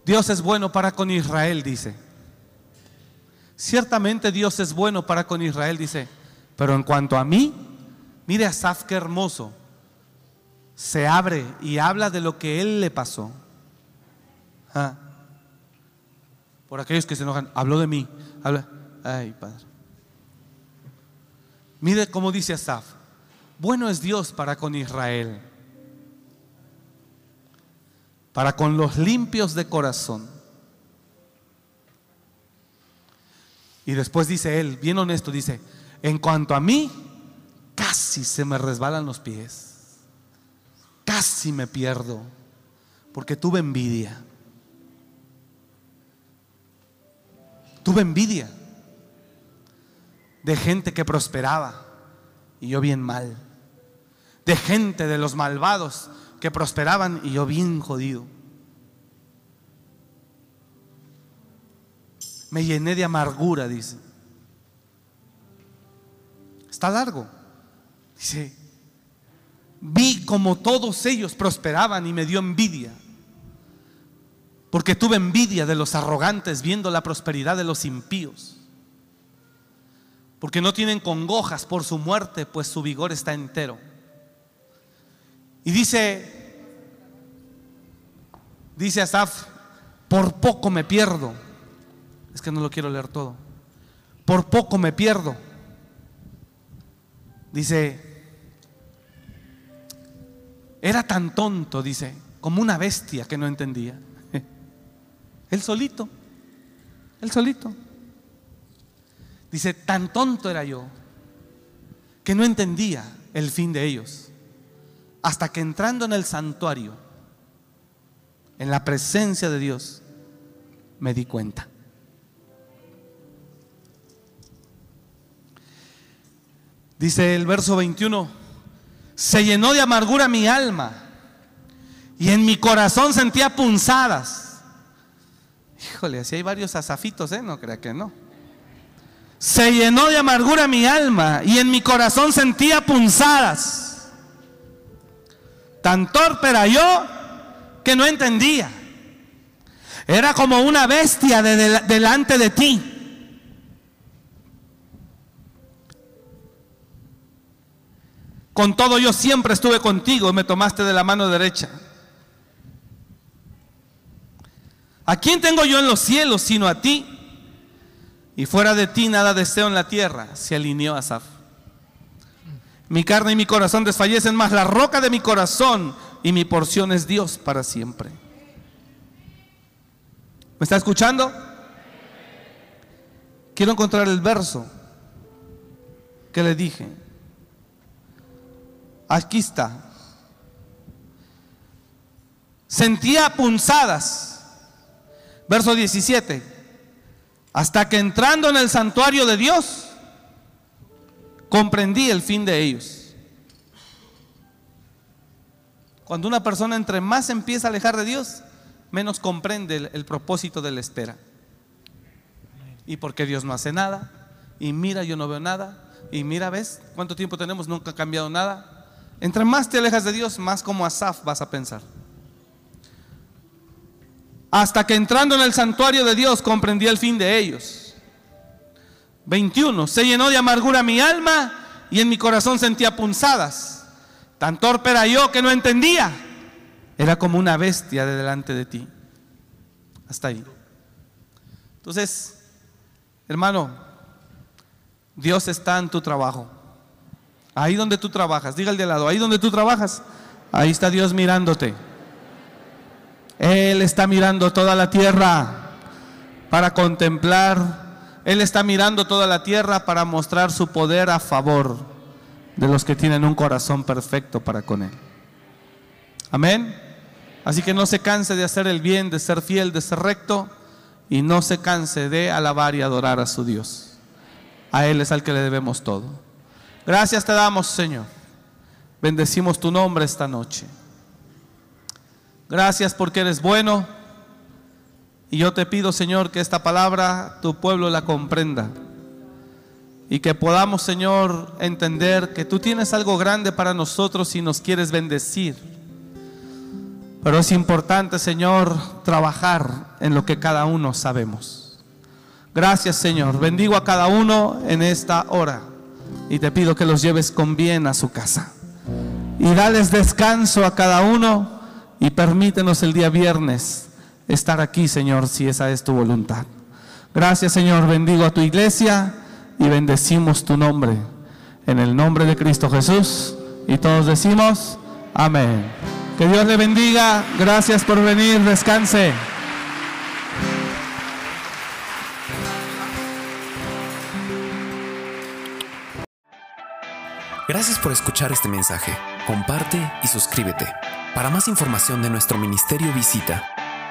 Dios es bueno para con Israel, dice. Ciertamente Dios es bueno para con Israel, dice. Pero en cuanto a mí, mire Asaf qué hermoso. Se abre y habla de lo que él le pasó. Ah. Por aquellos que se enojan, habló de mí. Habla. Ay, Padre. Mire cómo dice Asaf. Bueno es Dios para con Israel, para con los limpios de corazón. Y después dice él, bien honesto, dice, en cuanto a mí, casi se me resbalan los pies, casi me pierdo, porque tuve envidia. Tuve envidia de gente que prosperaba y yo bien mal de gente de los malvados que prosperaban y yo bien jodido. Me llené de amargura, dice. Está largo. Dice, vi como todos ellos prosperaban y me dio envidia. Porque tuve envidia de los arrogantes viendo la prosperidad de los impíos. Porque no tienen congojas por su muerte, pues su vigor está entero. Y dice, dice Asaf, por poco me pierdo. Es que no lo quiero leer todo. Por poco me pierdo. Dice, era tan tonto, dice, como una bestia que no entendía. Él solito, él solito. Dice, tan tonto era yo que no entendía el fin de ellos hasta que entrando en el santuario, en la presencia de Dios, me di cuenta. Dice el verso 21, se llenó de amargura mi alma y en mi corazón sentía punzadas. Híjole, así hay varios asafitos, ¿eh? No crea que no. Se llenó de amargura mi alma y en mi corazón sentía punzadas. Tan torpe era yo que no entendía. Era como una bestia delante de ti. Con todo yo siempre estuve contigo y me tomaste de la mano derecha. ¿A quién tengo yo en los cielos sino a ti? Y fuera de ti nada deseo en la tierra, se alineó Asaf. Mi carne y mi corazón desfallecen, más la roca de mi corazón y mi porción es Dios para siempre. ¿Me está escuchando? Quiero encontrar el verso que le dije. Aquí está. Sentía punzadas. Verso 17. Hasta que entrando en el santuario de Dios, comprendí el fin de ellos. Cuando una persona entre más empieza a alejar de Dios, menos comprende el, propósito de la espera. Y porque Dios no hace nada, y mira, yo no veo nada, y mira, ves cuánto tiempo tenemos, nunca ha cambiado nada. Entre más te alejas de Dios, más como Asaf vas a pensar. Hasta que entrando en el santuario de Dios comprendí el fin de ellos. 21. Se llenó de amargura mi alma y en mi corazón sentía punzadas. Tan torpe era yo que no entendía. Era como una bestia de delante de ti. Hasta ahí. Entonces, hermano, Dios está en tu trabajo. Ahí donde tú trabajas, diga el de lado, ahí donde tú trabajas, ahí está Dios mirándote. Él está mirando toda la tierra para contemplar él está mirando toda la tierra para mostrar su poder a favor de los que tienen un corazón perfecto para con Él. Amén. Así que no se canse de hacer el bien, de ser fiel, de ser recto y no se canse de alabar y adorar a su Dios. A Él es al que le debemos todo. Gracias te damos, Señor. Bendecimos tu nombre esta noche. Gracias porque eres bueno. Y yo te pido, Señor, que esta palabra tu pueblo la comprenda. Y que podamos, Señor, entender que tú tienes algo grande para nosotros y nos quieres bendecir. Pero es importante, Señor, trabajar en lo que cada uno sabemos. Gracias, Señor. Bendigo a cada uno en esta hora. Y te pido que los lleves con bien a su casa. Y dales descanso a cada uno y permítenos el día viernes estar aquí, Señor, si esa es tu voluntad. Gracias, Señor. Bendigo a tu iglesia y bendecimos tu nombre. En el nombre de Cristo Jesús. Y todos decimos, amén. Que Dios le bendiga. Gracias por venir. Descanse. Gracias por escuchar este mensaje. Comparte y suscríbete. Para más información de nuestro ministerio visita